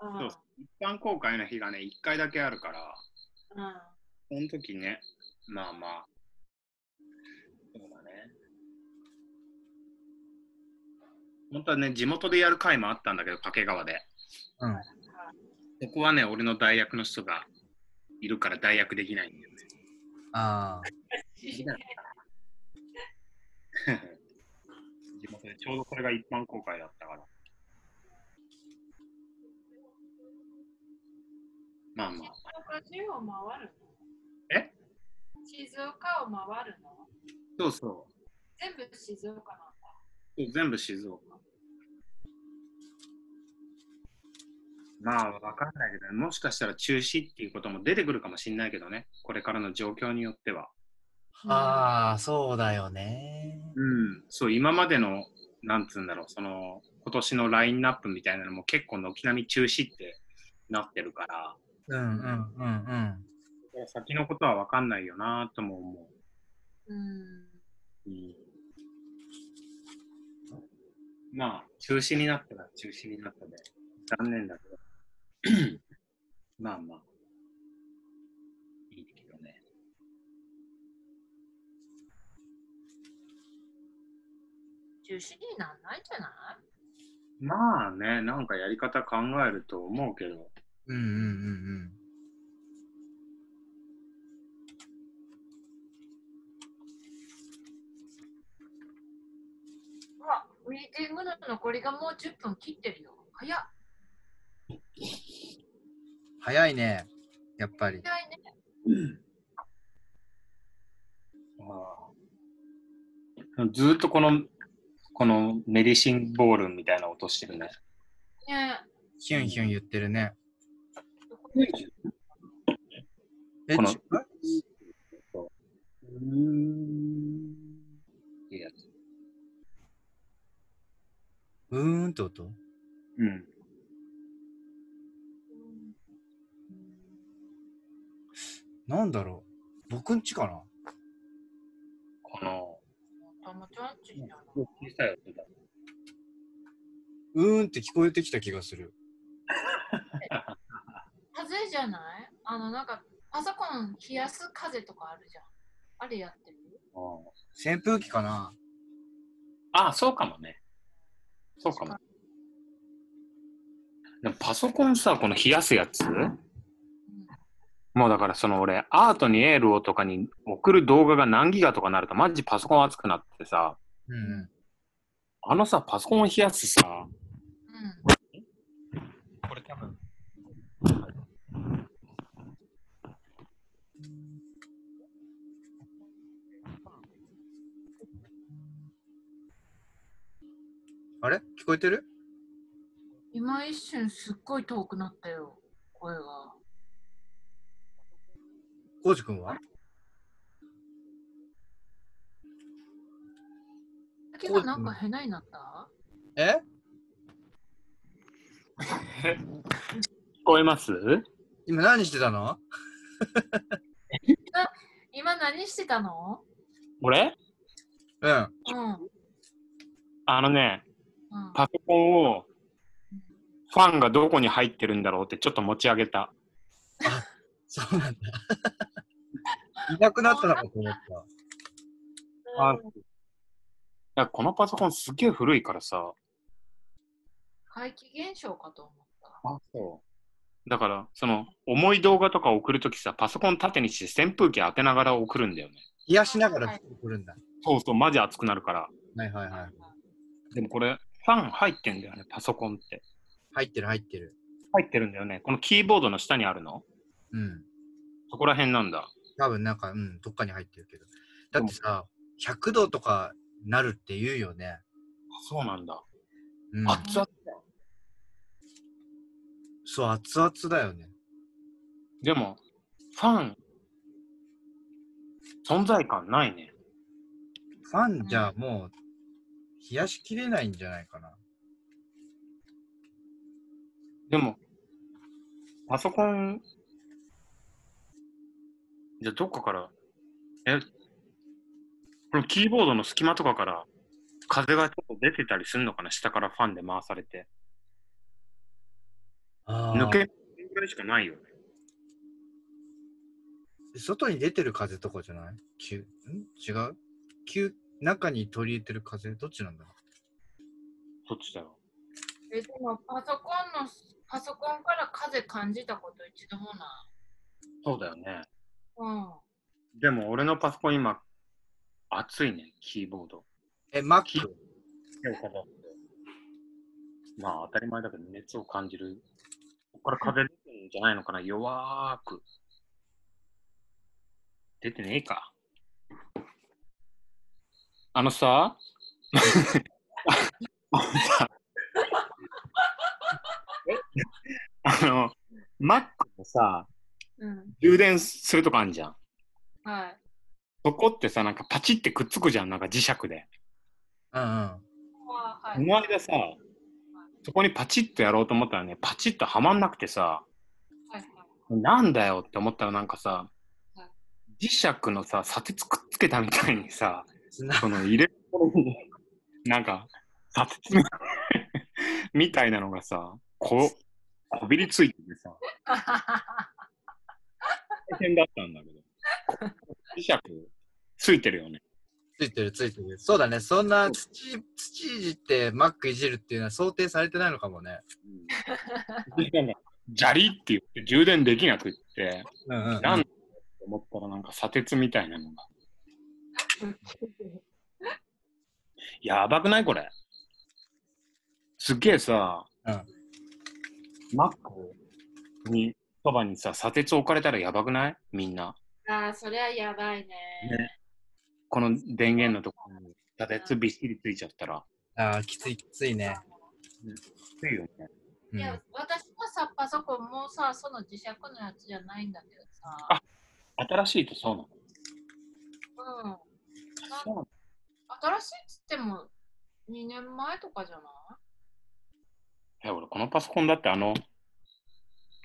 うんそう一般公開の日がね、1回だけあるから、うんその時ね、まあまあ。本当はね、地元でやる回もあったんだけど、掛川で。うん。ここはね、俺の大学の人がいるから大学できないんだよね。ああ。地元でちょうどこれが一般公開だったから。まあまあ。静岡中を回るの？え？静岡を回るの？そうそ全部静岡なんだ。う。全部静岡。まあ、わかんないけどね、もしかしたら中止っていうことも出てくるかもしれないけどね、これからの状況によっては。ああ、そうだよね。うん、そう、今までの、なんつうんだろう、その、今年のラインナップみたいなのも結構軒並み中止ってなってるから、うんうんうんうん。先のことはわかんないよなとも思うん。う。うん、まあ、中止になったら中止になったで、残念だけど。まあまあ、いいけどね。中止になんないんじゃない？まあね、なんかやり方考えると思うけど、うんうんうんほら、ミーティングの残りがもう10分切ってるよ。早っ。うん。早いね。やっぱり。早いね。ずーっとこの、このメディシンボールみたいな音してるね。ねヒュンヒュン言ってるね。え、このちうーん。いいやつ。うーんって音うん。なんだろう僕んちかな？この、たまちゃんちじゃん。小さい音だ。うーんって聞こえてきた気がする。風じゃない？あの、なんか、パソコン冷やす風とかあるじゃん。あれやってる？扇風機かなああ、そうかもね。そうかも。でもパソコンさ、この冷やすやつ？うんもうだからその俺、アートにエールをとかに送る動画が何ギガとかなるとマジパソコン熱くなってさ、うんうん。あのさ、パソコンを冷やすさ、うん。これ多分。あれ？聞こえてる？今一瞬すっごい遠くなったよ、声が。コウジ君は？先がなんか変なになった？え？聞こえます？今何してたの？今何してたの？俺？うん。うん。あのね、うん、パソコンをファンがどこに入ってるんだろうってちょっと持ち上げた。そうなんだ。いなくなったのかと思った。あいやこのパソコンすっげえ古いからさ。怪奇現象かと思った。あ、そう。だから、その、重い動画とか送るときさ、パソコン縦にして扇風機当てながら送るんだよね。冷やしながら作ってくるんだ。そうそう、マジ熱くなるから。はいはいはい。でもこれ、ファン入ってんだよね、パソコンって。入ってる入ってる。入ってるんだよね。このキーボードの下にあるの？うん。そこら辺なんだ。多分なんか、うん、どっかに入ってるけど。だってさ、100度とかなるって言うよね。そうなんだ。うん、熱々だよ。そう、熱々だよね。でも、ファン、存在感ないね。ファンじゃもう、冷やしきれないんじゃないかな。でも、パソコン、じゃあどっかから、え、このキーボードの隙間とかから風がちょっと出てたりするのかな？下からファンで回されて。抜け、ぐらいしかないよね。外に出てる風とかじゃない？急ん？違う？急中に取り入れてる風どっちなんだ？ろそっちだよ。え、でもパソコンの、パソコンから風感じたこと一度もなそうだよね。い。うん。でも俺のパソコン今、熱いね、キーボード。え、を飾って。まあ当たり前だけど熱を感じる。ここから風出てるんじゃないのかな？弱ーく。出てねえか。あのさ、あのさえあの、Mac のさ、うん。充電するとこあるじゃん。はい。そこってさ、なんかパチってくっつくじゃん、なんか磁石で。うんうん。あはい。この間さ、そこにパチッとやろうと思ったらね、パチッとはまんなくてさ、はいはい。なんだよって思ったらなんかさはい、磁石のさ、砂鉄くっつけたみたいにさ、つなその入れるところに、なんか、砂鉄みみたいなのがさ、こ、こびりついててさ、大変だったんだけど。磁石ついてるよね。ついてるついてる。そうだね。そんな土、土いじって Mac いじるっていうのは想定されてないのかもね。でなんか、砂利って言って充電できなくって、うんうん、うん。なんだと思ったらなんか砂鉄みたいなのが。やばくない？これ。すっげえさ、うんマックに、そばにさ、砂鉄置かれたらやばくない？みんな。ああ、そりゃやばいね。ね。この電源のところに砂鉄びっしりついちゃったら。ああ、きついきついね。ついよね。うんいや、私のさ、パソコンもさ、その磁石のやつじゃないんだけどさ。あ新しいとそうなの？うん。新しいっつっても2年前とかじゃない？え、俺このパソコンだってあの、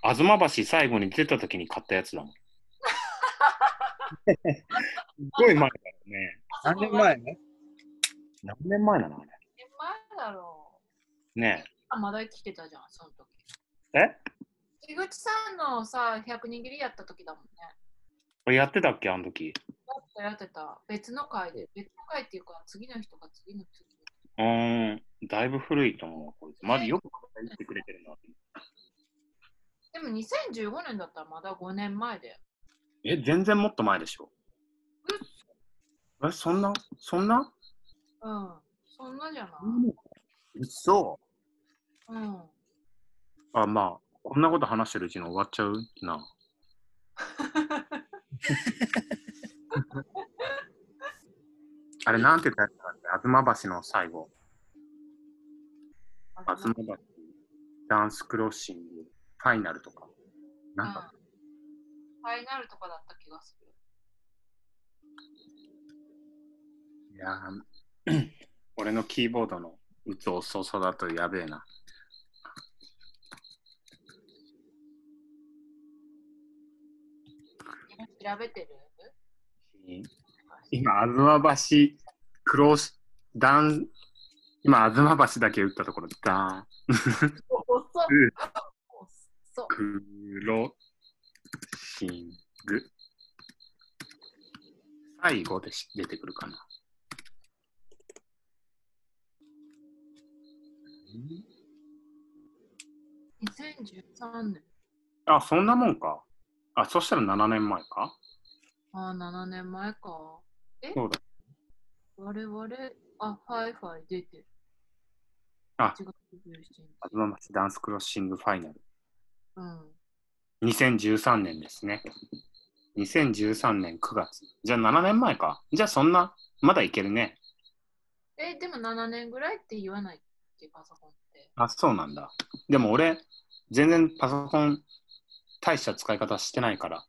東橋最後に出た時に買ったやつだもん。すごい前だよね。何年前ね何年前なの？あれ。何年前だろねう。あ、まだ生きてたじゃん、その時。え？え井口さんのさ、100人切りやった時だもんね。これやってたっけあの時？やってた、やってた。別の回で。別の回っていうか、次の人が次の次。うーん、だいぶ古いと思うわ、こいつ。まだよく言ってくれてるな。でも2015年だったらまだ5年前で。え、全然もっと前でしょ。え、そんな、そんな？うん。そんなじゃない嘘。うん。あ、まあ、こんなこと話してるうちに終わっちゃうな。あれ、なんて言ったやつだっけ？東橋の最後。東橋、ダンスクロッシング、ファイナルとか。なんか、うんファイナルとかだった気がする。いやー 俺のキーボードの打つ遅さだとやべえな。今調べてる？今、東橋、クロス、ダン、今、東橋だけ打ったところ、ダン、クロシング。最後でし出てくるかな。ん2013年。あ、そんなもんか。あ、そしたら7年前か。ああ、7年前か。え？そうだ。我々、あ、はいはい、出てる。あ1月17日。東橋ダンスクロッシングファイナル。うん。2013年ですね。2013年9月。じゃあ7年前か。じゃあそんな、まだいけるね。え、でも7年ぐらいって言わないっけ、パソコンって。あ、そうなんだ。でも俺、全然パソコン、大した使い方してないから。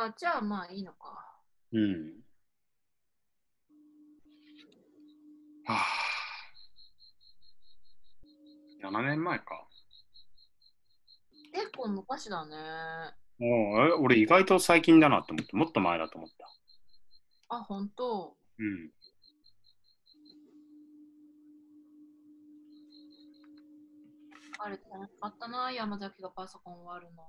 あ、じゃあまあいいのか。うん。はあ、7年前か。結構昔だね。もうえ俺意外と最近だなって思って、もっと前だと思った。あ、本当。うん。あれ楽しかったな、山崎がパソコン割るの。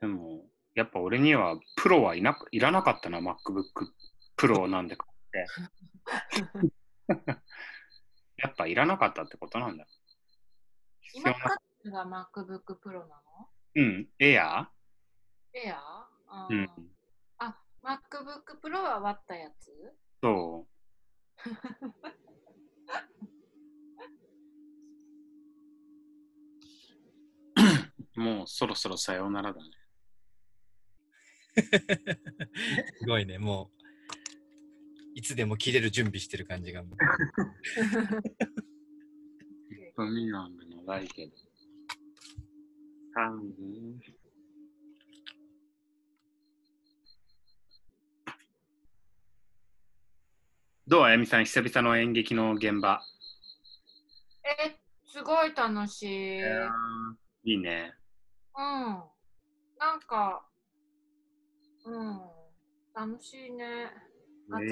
でも、やっぱ俺にはプロはいなくいらなかったな、MacBook Pro なんでかって。やっぱいらなかったってことなんだ。必今要な使ってるのが MacBook Pro なの？うん、エアエアあ,、うん。あ、MacBook Pro は割ったやつ？そう。もうそろそろさようならだね。すごいね、もう、いつでも切れる準備してる感じがもう。1分未満で長いけど。うんどうあやみさん、久々の演劇の現場。え、すごい楽しい。いいね。うん。なんか、うん。楽しいね。ね